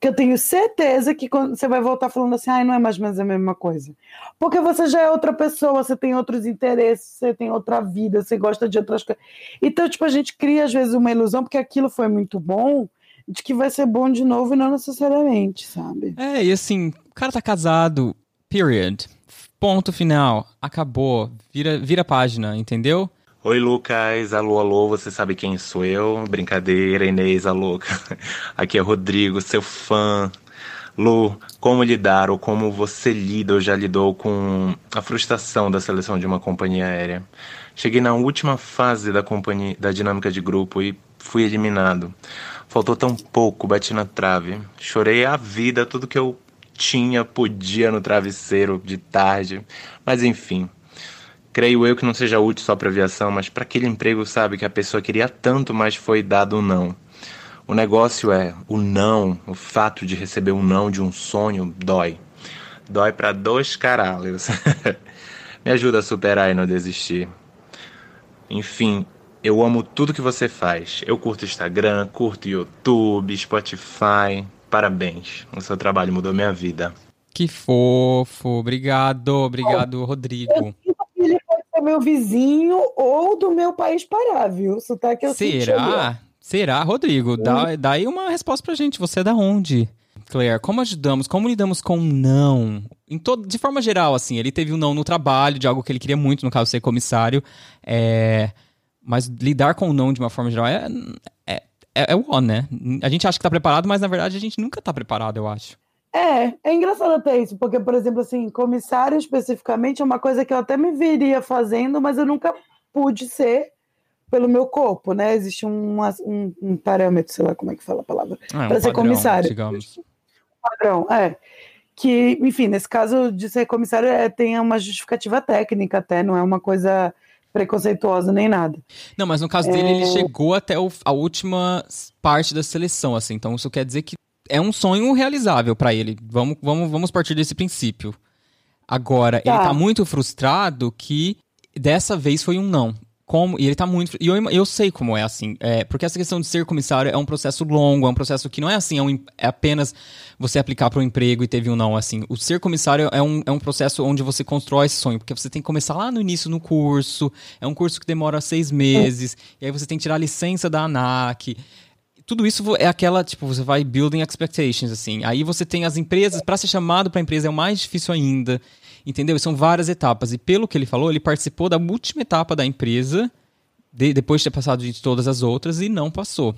que eu tenho certeza que quando você vai voltar falando assim, ai, não é mais ou menos a mesma coisa. Porque você já é outra pessoa, você tem outros interesses, você tem outra vida, você gosta de outras coisas. Então, tipo, a gente cria às vezes uma ilusão, porque aquilo foi muito bom, de que vai ser bom de novo e não necessariamente, sabe? É, e assim, o cara tá casado, period. Ponto final. Acabou. Vira, vira página, entendeu? Oi, Lucas. Alô, alô, você sabe quem sou eu? Brincadeira, Inês, a louca. Aqui é Rodrigo, seu fã. Lu, como lidar ou como você lida ou já lidou com a frustração da seleção de uma companhia aérea? Cheguei na última fase da, companhia, da dinâmica de grupo e fui eliminado. Faltou tão pouco, bati na trave. Chorei a vida, tudo que eu tinha, podia no travesseiro de tarde. Mas enfim, creio eu que não seja útil só para aviação, mas para aquele emprego, sabe, que a pessoa queria tanto, mas foi dado um não. O negócio é o não, o fato de receber um não de um sonho dói. Dói para dois caralhos. Me ajuda a superar e não desistir. Enfim, Eu amo tudo que você faz. Eu curto Instagram, curto YouTube, Spotify. Parabéns. O seu trabalho mudou minha vida. Que fofo. Obrigado, obrigado, Rodrigo. Eu sinto que ele pode ser meu vizinho ou do meu país parar, viu? O sotaque eu ali, Será? Será, Rodrigo? Dá, dá aí uma resposta pra gente. Você é da onde? Claire, como ajudamos? Como lidamos com um não? Em todo, de forma geral, assim, ele teve um não no trabalho, de algo que ele queria muito, no caso, ser comissário. É, mas lidar com o não de uma forma geral é, é, é, o on, né? A gente acha que tá preparado, mas na verdade a gente nunca tá preparado, eu acho. É, é engraçado até isso, porque, por exemplo, assim, comissário especificamente é uma coisa que eu até me veria fazendo, mas eu nunca pude ser pelo meu corpo, né? Existe um, um, um parâmetro, sei lá como é que fala a palavra, É, um para ser padrão, comissário. Digamos. Padrão, é. Que, enfim, nesse caso de ser comissário, é, tem uma justificativa técnica até, não é uma coisa preconceituosa nem nada. Não, mas no caso dele, ele chegou até o- a última parte da seleção, assim. Então isso quer dizer que é um sonho realizável pra ele. Vamos, vamos, vamos partir desse princípio. Agora, ele Tá. tá muito frustrado que dessa vez foi um não. Como, e ele tá muito. E eu, eu sei como é assim. É, porque essa questão de ser comissário é um processo longo, é um processo que não é assim, é, um é apenas você aplicar para um emprego e teve um não. Assim, o ser comissário é um, é um processo onde você constrói esse sonho, porque você tem que começar lá no início no curso. É um curso que demora seis meses, e aí você tem que tirar a licença da ANAC tudo isso é aquela, tipo, você vai building expectations, assim. Aí você tem as empresas, para ser chamado para empresa é o mais difícil ainda, entendeu? São várias etapas. E pelo que ele falou, ele participou da última etapa da empresa, de- depois de ter passado de todas as outras, e não passou.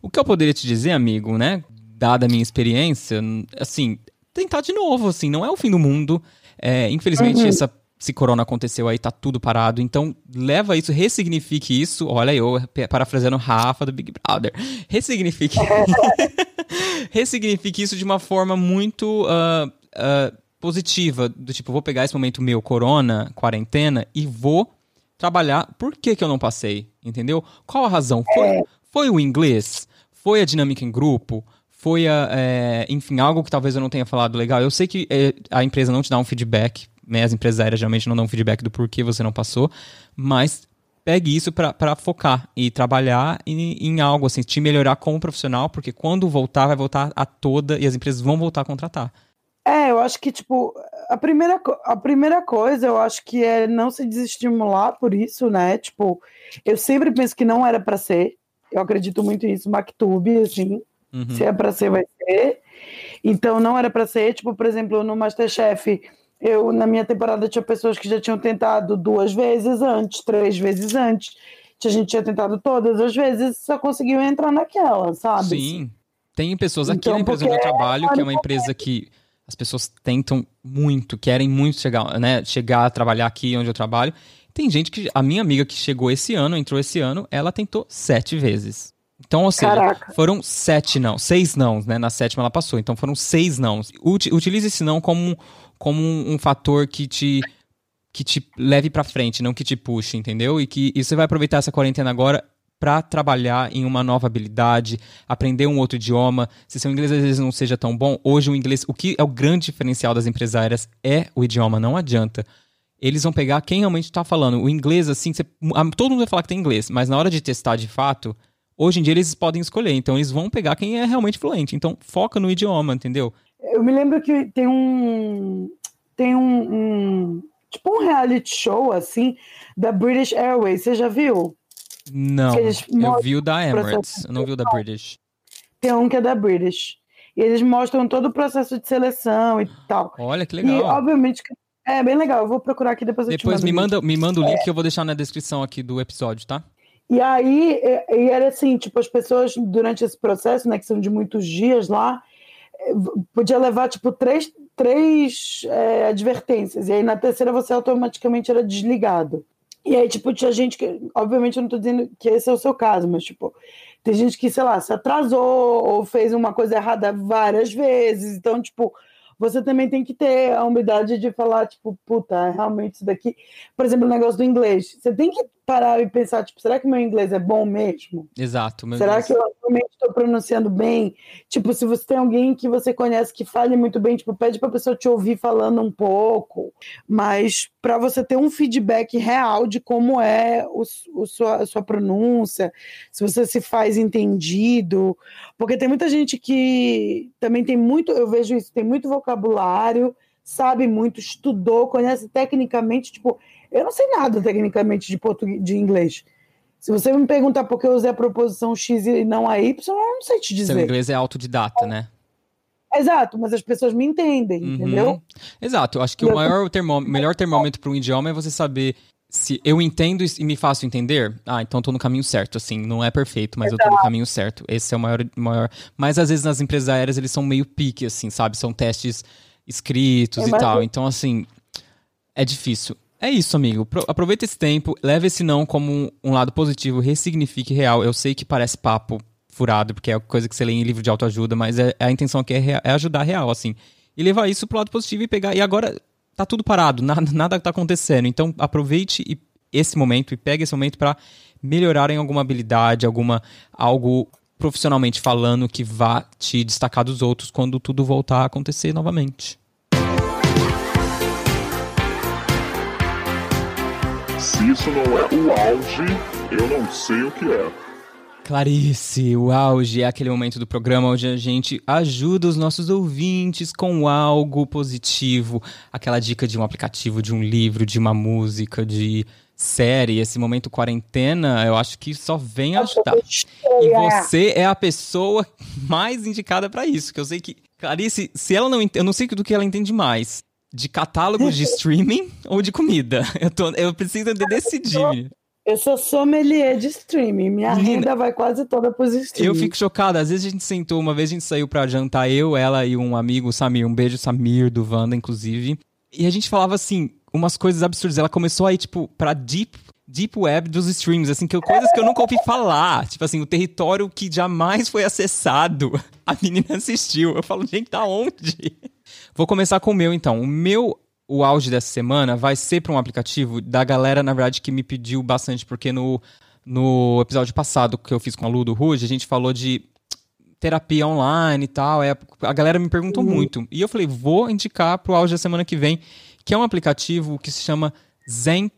O que eu poderia te dizer, amigo, né? Dada a minha experiência, assim, tentar de novo, assim, não é o fim do mundo. É, infelizmente, essa, esse corona aconteceu aí, tá tudo parado. Então, leva isso, ressignifique isso. Olha, eu parafraseando Rafa do Big Brother. Ressignifique. ressignifique isso de uma forma muito ah, ah, positiva. Do tipo, vou pegar esse momento meu, corona, quarentena, e vou trabalhar. Por que, que eu não passei? Entendeu? Qual a razão? Foi, foi o inglês? Foi a dinâmica em grupo? Foi a, é, enfim, algo que talvez eu não tenha falado legal. Eu sei que é, a empresa não te dá um feedback, né? As empresas aéreas geralmente não dão um feedback do porquê você não passou, mas pegue isso pra pra focar e trabalhar em, em algo, assim, te melhorar como profissional, porque quando voltar, vai voltar a toda e as empresas vão voltar a contratar. É, eu acho que, tipo, a primeira, a primeira coisa, eu acho que é não se desestimular por isso, né? Tipo, eu sempre penso que não era para ser. Eu acredito muito nisso, Mactube, assim. Uhum. Se é para ser, vai ser. Então, não era para ser. Tipo, por exemplo, no Masterchef, eu, na minha temporada, tinha pessoas que já tinham tentado duas vezes antes, três vezes antes. A gente tinha tentado todas as vezes, só conseguiu entrar naquela, sabe? Sim. Tem pessoas aqui Então, na empresa onde eu é trabalho, que é uma hora empresa que as pessoas tentam muito, querem muito chegar, né, chegar a trabalhar aqui onde eu trabalho. Tem gente que. A minha amiga que chegou esse ano, entrou esse ano, ela tentou sete vezes. Então, ou seja, Caraca. foram sete não, seis não, né? Na sétima ela passou. Então foram seis não. Uti- Utilize esse não como, um- como um, um fator que te que te leve pra frente, não que te puxe, entendeu? E que e você vai aproveitar essa quarentena agora pra trabalhar em uma nova habilidade, aprender um outro idioma. Se seu inglês às vezes não seja tão bom, hoje o inglês, o que é o grande diferencial das empresárias é o idioma, não adianta. Eles vão pegar quem realmente está falando. O inglês, assim, você- todo mundo vai falar que tem inglês, mas na hora de testar de fato, hoje em dia eles podem escolher. Então eles vão pegar quem é realmente fluente. Então foca no idioma, entendeu? Eu me lembro que tem um. Tem um. um- tipo um reality show, assim, da British Airways. Você já viu? Não, eu vi o da Emirates, eu não vi o da British. Tem um que é da British. E eles mostram todo o processo de seleção e tal. Olha que E, legal. obviamente, que- é bem legal. Eu vou procurar aqui depois Depois me manda, me manda o link que eu vou deixar na descrição aqui do episódio, tá? E aí, e, e era assim, tipo, as pessoas, durante esse processo, né, que são de muitos dias lá, v- podia levar, tipo, três, três eh, advertências. E aí, na terceira, você automaticamente era desligado. E aí, tipo, tinha gente que, obviamente, eu não tô dizendo que esse é o seu caso, mas, tipo, tem gente que, sei lá, se atrasou ou fez uma coisa errada várias vezes. Então, tipo, você também tem que ter a humildade de falar, tipo, puta, realmente isso daqui. Por exemplo, o negócio do inglês. Você tem que parar e pensar, tipo, será que meu inglês é bom mesmo? Exato. meu será Deus. que eu realmente estou pronunciando bem? Tipo, se você tem alguém que você conhece que fale muito bem, tipo, pede para a pessoa te ouvir falando um pouco, mas para você ter um feedback real de como é o, o sua, a sua pronúncia, se você se faz entendido, porque tem muita gente que também tem muito, eu vejo isso, tem muito vocabulário, sabe muito, estudou, conhece tecnicamente, tipo, eu não sei nada tecnicamente de português, de inglês. Se você me perguntar por que eu usei a proposição X e não a Y, eu não sei te Seu dizer. inglês é autodidata, né? Exato, mas as pessoas me entendem, Uhum. entendeu? Exato. Eu acho que o Eu- maior termô- melhor termômetro para um idioma é você saber se eu entendo e me faço entender. Ah, então eu tô no caminho certo, assim. Não é perfeito, mas eu tô no caminho certo. Esse é o maior, maior. Mas às vezes nas empresas aéreas eles são meio pique, assim, sabe? São testes escritos É, e tal. Então, assim, é difícil. É isso, amigo. Pro- aproveita esse tempo, leve esse não como um, lado positivo, ressignifique real. Eu sei que parece papo furado, porque é coisa que você lê em livro de autoajuda, mas é, a intenção aqui é, é ajudar real, assim. E levar isso pro lado positivo e pegar. E agora tá tudo parado, nada, nada tá acontecendo. Então aproveite e- esse momento e pegue esse momento para melhorar em alguma habilidade, alguma algo profissionalmente falando que vá te destacar dos outros quando tudo voltar a acontecer novamente. Se isso não é o auge, eu não sei o que é. Clarice, o auge é aquele momento do programa onde a gente ajuda os nossos ouvintes com algo positivo, aquela dica de um aplicativo, de um livro, de uma música, de série. Esse momento quarentena, eu acho que só vem ajudar. E você é a pessoa mais indicada pra isso, que eu sei que Clarice, se ela não, eu não sei do que ela entende mais, de catálogos de streaming ou de comida. Eu tô, eu preciso de decidir. Eu sou sommelier de streaming, minha Menina, renda vai quase toda para os streaming. Eu fico chocada. Às vezes a gente sentou, uma vez a gente saiu pra jantar, eu, ela e um amigo, o Samir. Um beijo, Samir, do Wanda, inclusive. E a gente falava assim, umas coisas absurdas. Ela começou a ir, tipo, pra deep, deep web dos streams, assim, que coisas que eu nunca ouvi falar. Tipo assim, o território que jamais foi acessado. A menina assistiu. Eu falo, gente, da onde? Vou começar com o meu, então. O meu, o auge dessa semana vai ser para um aplicativo da galera, na verdade, que me pediu bastante, porque no, no episódio passado que eu fiz com a Lu do Ruge, a gente falou de terapia online e tal. É, a galera me perguntou muito. E eu falei, vou indicar pro auge da semana que vem, que é um aplicativo que se chama Zen,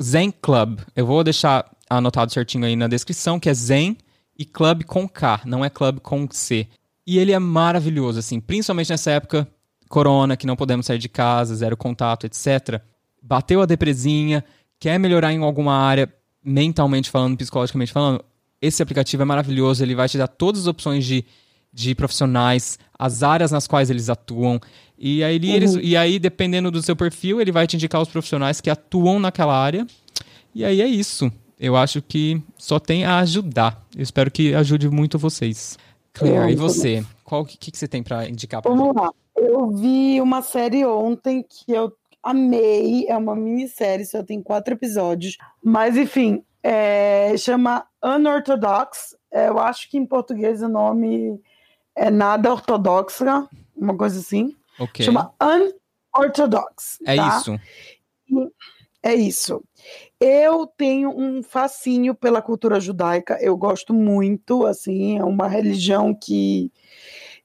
Zen Club. Eu vou deixar anotado certinho aí na descrição, que é Zen e Club com K, não é Club com C. E ele é maravilhoso, assim, principalmente nessa época corona, que não podemos sair de casa, zero contato, etc. Bateu a depresinha, quer melhorar em alguma área, mentalmente falando, psicologicamente falando, esse aplicativo é maravilhoso, ele vai te dar todas as opções de, de profissionais, as áreas nas quais eles atuam. E aí, ele- eles, e aí, dependendo do seu perfil, ele vai te indicar os profissionais que atuam naquela área. E aí é isso. Eu acho que só tem a ajudar. Eu espero que ajude muito vocês. Claire, e você? Qual que, que, que você tem pra indicar pra Vamos lá. Eu vi uma série ontem que eu amei. É uma minissérie, só tem quatro episódios. Mas, enfim, é, chama Unorthodox. É, eu acho que em português o nome é Nada Ortodoxa, uma coisa assim. Ok. Chama Unorthodox. É tá? isso. É isso. Eu tenho um fascínio pela cultura judaica, eu gosto muito, assim, é uma religião que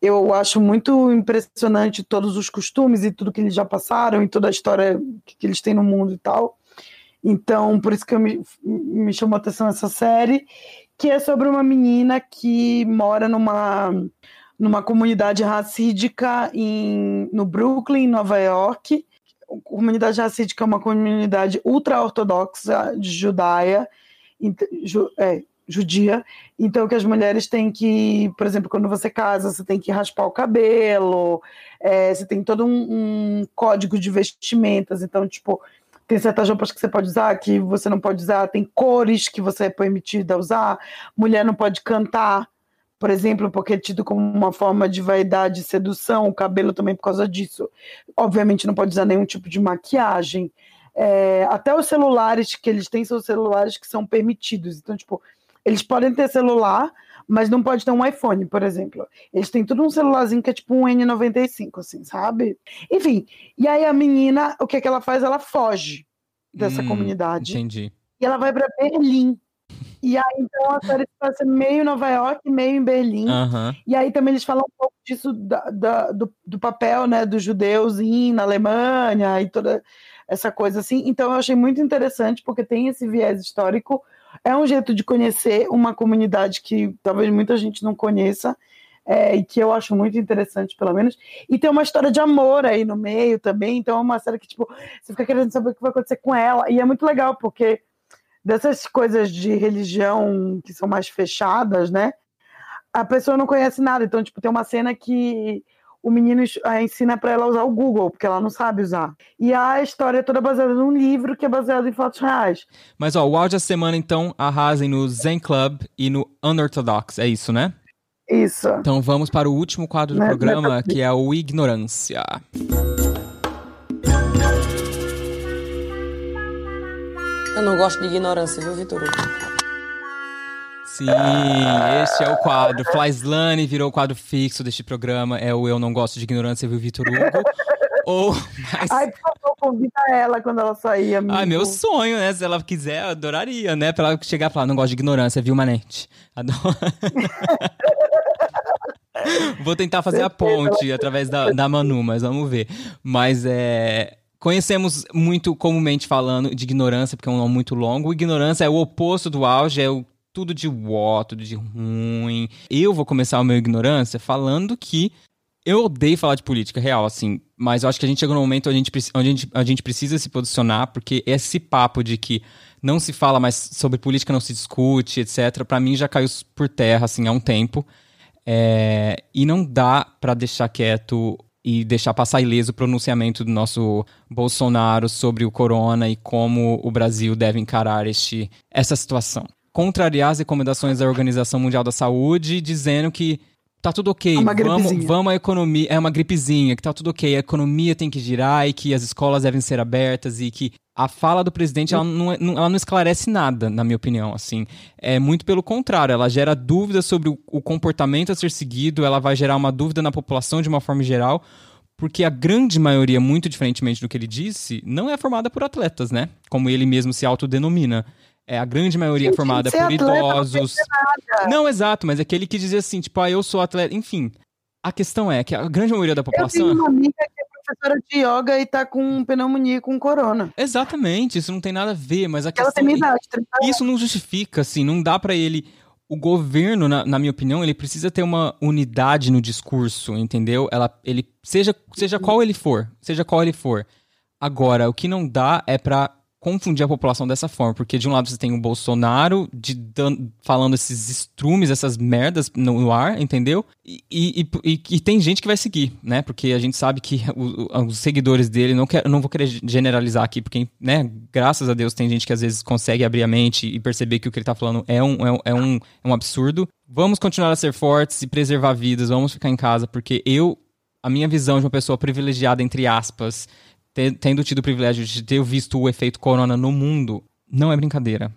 eu acho muito impressionante todos os costumes e tudo que eles já passaram e toda a história que eles têm no mundo e tal. Então, por isso que eu me, me chamou a atenção essa série, que é sobre uma menina que mora numa, numa comunidade racídica em, no Brooklyn, Nova York, comunidade racídica é uma comunidade ultra-ortodoxa de judaia, é, judia, então que as mulheres têm que, por exemplo, quando você casa, você tem que raspar o cabelo, é, você tem todo um, um código de vestimentas, então, tipo, tem certas roupas que você pode usar, que você não pode usar, tem cores que você é permitida usar, mulher não pode cantar, por exemplo, porque é tido como uma forma de vaidade sedução, o cabelo também por causa disso. Obviamente não pode usar nenhum tipo de maquiagem. É, até os celulares que eles têm são celulares que são permitidos. Então, tipo, eles podem ter celular, mas não pode ter um iPhone, por exemplo. Eles têm tudo um celularzinho que é tipo um N95, assim, sabe? Enfim, e aí a menina, o que, é que ela faz? Ela foge dessa Hum, comunidade Entendi. e ela vai para Berlim. E aí, então, a série se passa meio em Nova York, meio em Berlim. Aham. E aí também eles falam um pouco disso da- da- do, do papel né, dos judeus em, na Alemanha e toda essa coisa assim. Então eu achei muito interessante porque tem esse viés histórico. É um jeito de conhecer uma comunidade que talvez muita gente não conheça. é, e que eu acho muito interessante, pelo menos. E tem uma história de amor aí no meio também. Então é uma série que, tipo, você fica querendo saber o que vai acontecer com ela. E é muito legal, porque dessas coisas de religião que são mais fechadas, né? A pessoa não conhece nada. Então, tipo, tem uma cena que o menino eh, ensina para ela usar o Google, porque ela não sabe usar. E a história é toda baseada num livro que é baseado em fatos reais. Mas ó, o áudio da semana, então, arrasem no Zen Club e no Unorthodox. É isso, né? Isso. Então vamos para o último quadro do Né, programa, né, que é o Ignorância. Eu não gosto de ignorância, viu, Vitor? Sim, este é o quadro. Flyslane virou o quadro fixo deste programa. É o Eu Não Gosto de Ignorância, viu, Vitor Hugo? Ou. Mas... Ai, por favor, convida ela quando ela sair, amigo. Ai, meu sonho, né? Se ela quiser, eu adoraria, né? Pra ela chegar e falar, não gosto de ignorância, viu, Manente? Adoro. Vou tentar fazer a ponte através da, da Manu, mas vamos ver. Mas é. Conhecemos muito comumente falando de ignorância, porque é um nome muito longo. Ignorância é o oposto do auge, é o tudo de uó, tudo de ruim. Eu vou começar o meu ignorância falando que eu odeio falar de política real, assim, mas eu acho que a gente chegou num momento onde a gente, onde a gente, a gente precisa se posicionar, porque esse papo de que não se fala mais sobre política, não se discute, etc., pra mim já caiu por terra, assim, há um tempo. É, e não dá pra deixar quieto e deixar passar ileso o pronunciamento do nosso Bolsonaro sobre o corona e como o Brasil deve encarar este, essa situação. Contrariar as recomendações da Organização Mundial da Saúde, dizendo que tá tudo ok, É uma vamos, vamos a economia, é uma gripezinha, que tá tudo ok, a economia tem que girar e que as escolas devem ser abertas e que a fala do presidente ela não, é- não- ela não esclarece nada, na minha opinião, assim. É muito pelo contrário, ela gera dúvidas sobre o, o comportamento a ser seguido, ela vai gerar uma dúvida na população de uma forma geral, porque a grande maioria, muito diferentemente do que ele disse, não é formada por atletas, né? Como ele mesmo se autodenomina. É, a grande maioria é Gente, formada ser por atleta não idosos. Não, exato, mas é aquele que dizia assim, tipo, ah, eu sou atleta. Enfim, a questão é que a grande maioria da Eu tenho população. uma amiga que é professora de yoga e tá com pneumonia com corona. Exatamente, isso não tem nada a ver, mas a Ela questão. tem idade, 30 anos. Isso não justifica, assim, não dá pra ele. O governo, na, na minha opinião, ele precisa ter uma unidade no discurso, entendeu? Ela, ele seja, seja qual ele for, seja qual ele for. Agora, o que não dá é pra confundir a população dessa forma, porque de um lado você tem o Bolsonaro de, dan- falando esses estrumes, essas merdas no, no ar, entendeu? E, e, e- e tem gente que vai seguir, né? Porque a gente sabe que o- o- os seguidores dele, não, quero, não vou querer generalizar aqui, porque, né, graças a Deus tem gente que às vezes consegue abrir a mente e perceber que o que ele tá falando é um, é um, é um, é um absurdo. Vamos continuar a ser fortes e preservar vidas, vamos ficar em casa, porque eu, a minha visão de uma pessoa privilegiada, entre aspas, tendo tido o privilégio de ter visto o efeito corona no mundo, não é brincadeira.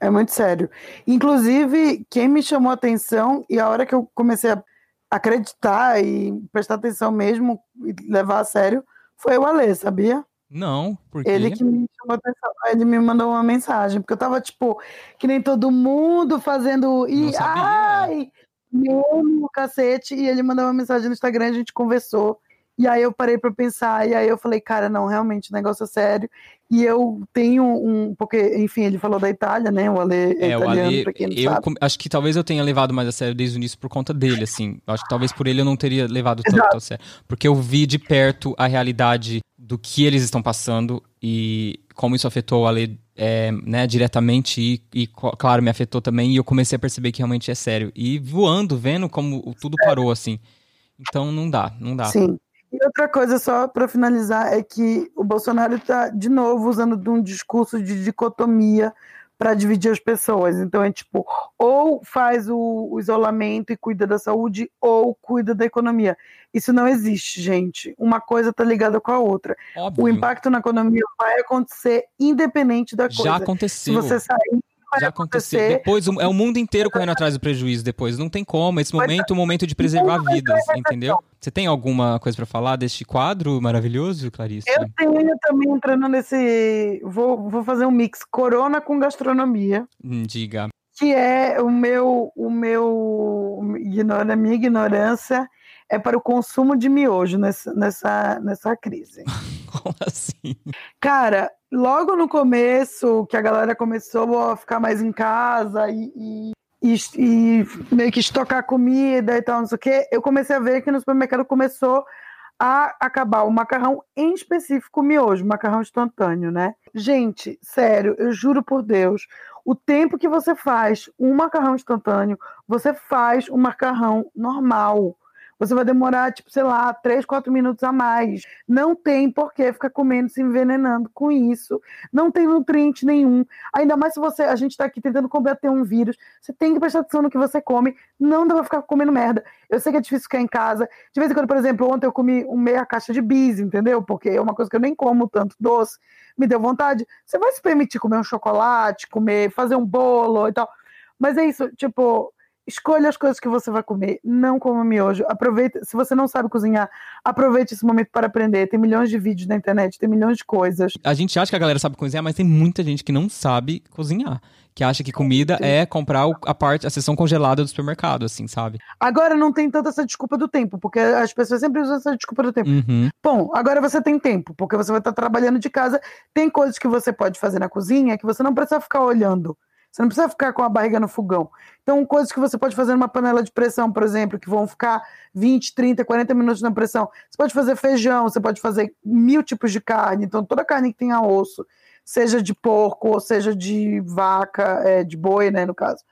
É muito sério. Inclusive, quem me chamou a atenção, e a hora que eu comecei a acreditar e prestar atenção mesmo, e levar a sério, foi o Alê, sabia? Não, porque. Ele que me chamou a atenção, ele me mandou uma mensagem, porque eu tava, tipo, que nem todo mundo fazendo. E, ai, mesmo cacete, e ele mandou uma mensagem no Instagram, a gente conversou. E aí eu parei pra pensar, e aí eu falei, cara, não, realmente, o negócio é sério. E eu tenho um. Porque, enfim, ele falou da Itália, né? O Ale é, É, o italiano, Ale, pra quem não eu sabe. acho que talvez eu tenha levado mais a sério desde o início por conta dele, assim. Acho que talvez por ele eu não teria levado tanto a sério. Porque eu vi de perto a realidade do que eles estão passando e como isso afetou o Ale é, né, diretamente e, e, claro, me afetou também. E eu comecei a perceber que realmente é sério. E voando, vendo como tudo parou, assim. Então não dá, não dá. Sim. E outra coisa, só para finalizar, é que o Bolsonaro está, de novo, usando de um discurso de dicotomia para dividir as pessoas. Então, é tipo, ou faz o, o isolamento e cuida da saúde, ou cuida da economia. Isso não existe, gente. Uma coisa está ligada com a outra. Óbvio. O impacto na economia vai acontecer independente da coisa. Já Se aconteceu. você sair, Já aconteceu. acontecer. Depois, é o mundo inteiro correndo atrás do prejuízo depois. Não tem como. Esse momento é o momento de preservar vidas, entendeu? Você tem alguma coisa pra falar deste quadro maravilhoso, Clarice? Eu tenho também entrando nesse. Vou, vou fazer um mix corona com gastronomia, Hum, Diga. que é o meu, o meu a minha ignorância é para o consumo de miojo nessa, nessa, nessa crise. Como assim? Cara, logo no começo, que a galera começou a ficar mais em casa e, e, e, e meio que estocar comida e tal, não sei o quê, eu comecei a ver que no supermercado começou a acabar o macarrão, em específico o miojo, macarrão instantâneo, né? Gente, sério, eu juro por Deus, o tempo que você faz um macarrão instantâneo, você faz um macarrão normal. Você vai demorar, tipo, sei lá, 3, 4 minutos a mais. Não tem por que ficar comendo, se envenenando com isso. Não tem nutriente nenhum. Ainda mais se você. A gente tá aqui tentando combater um vírus. Você tem que prestar atenção no que você come. Não dá pra ficar comendo merda. Eu sei que é difícil ficar em casa. De vez em quando, por exemplo, ontem eu comi meia caixa de bis, entendeu? Porque é uma coisa que eu nem como tanto doce. Me deu vontade. Você vai se permitir comer um chocolate, comer, fazer um bolo e tal. Mas é isso, tipo. Escolha as coisas que você vai comer, não coma miojo. Aproveita, se você não sabe cozinhar, aproveite esse momento para aprender. Tem milhões de vídeos na internet, tem milhões de coisas. A gente acha que a galera sabe cozinhar, mas tem muita gente que não sabe cozinhar. Que acha que comida é comprar a parte, a seção congelada do supermercado, assim, sabe? Agora não tem tanta essa desculpa do tempo, porque as pessoas sempre usam essa desculpa do tempo. Uhum. Bom, agora você tem tempo, porque você vai estar trabalhando de casa. Tem coisas que você pode fazer na cozinha que você não precisa ficar olhando. Você não precisa ficar com a barriga no fogão. Então, coisas que você pode fazer numa panela de pressão, por exemplo, que vão ficar 20, 30, 40 minutos na pressão. Você pode fazer feijão, você pode fazer mil tipos de carne. Então, toda carne que tenha osso, seja de porco ou seja de vaca, é, de boi, né, no caso.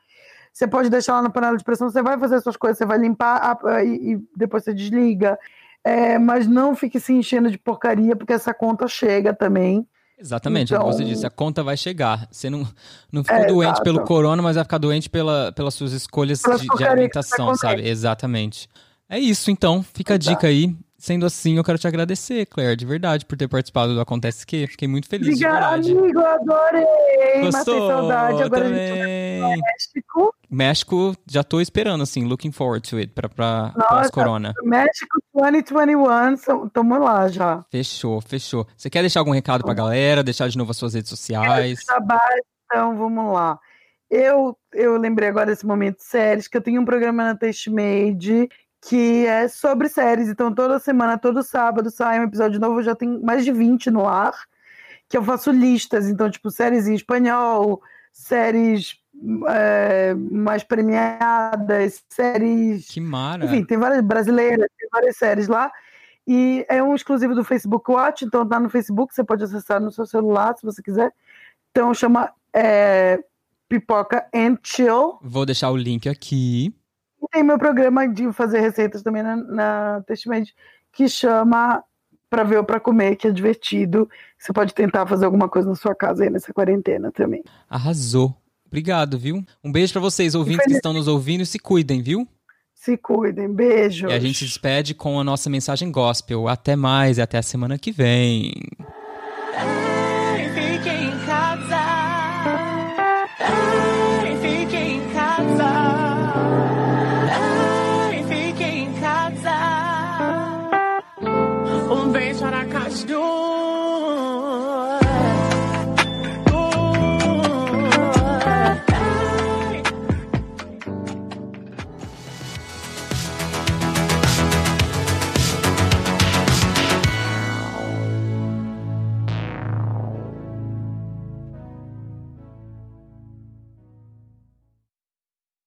Você pode deixar lá na panela de pressão, você vai fazer suas coisas, você vai limpar a- e, e depois você desliga. É, mas não fique se enchendo de porcaria, porque essa conta chega também. Exatamente, como você Então- disse, a conta vai chegar. Você não, não ficou É, doente exato. pelo corona, mas vai ficar doente pela, pelas suas escolhas de, de que você alimentação, sabe? Exatamente. É isso, então. Fica a dica aí. Sendo assim, eu quero te agradecer, Claire, de verdade, por ter participado do Acontece Que. Fiquei muito feliz, de Obrigada, verdade. amigo, adorei! Matei Gostou? saudade. Agora a gente também. México. México, já tô esperando, assim, looking forward to it, pra, pra Nossa. pós-corona. México 2021, so- tamo lá já. Fechou, fechou. Você quer deixar algum recado pra galera? Deixar de novo as suas redes sociais? Trabalho, então vamos lá. Eu, eu lembrei agora desse momento de séries, que eu tenho um programa na Taste Made que é sobre séries. Então, toda semana, todo sábado, sai um episódio novo. Já tem mais de 20 no ar. Que eu faço listas. Então, tipo, séries em espanhol, séries é, mais premiadas, séries. Que mara. Enfim, tem várias brasileiras, tem várias séries lá. E é um exclusivo do Facebook Watch, então tá no Facebook, você pode acessar no seu celular se você quiser. Então chama é, Pipoca and Chill. Vou deixar o link aqui. E tem meu programa de fazer receitas também na, na Testament, que chama Pra Ver ou Pra Comer, que é divertido. Você pode tentar fazer alguma coisa na sua casa aí nessa quarentena também. Arrasou. Obrigado, viu? Um beijo pra vocês, ouvintes que estão nos ouvindo, se cuidem, viu? Se cuidem, beijo. E a gente se despede com a nossa mensagem gospel. Até mais e até a semana que vem.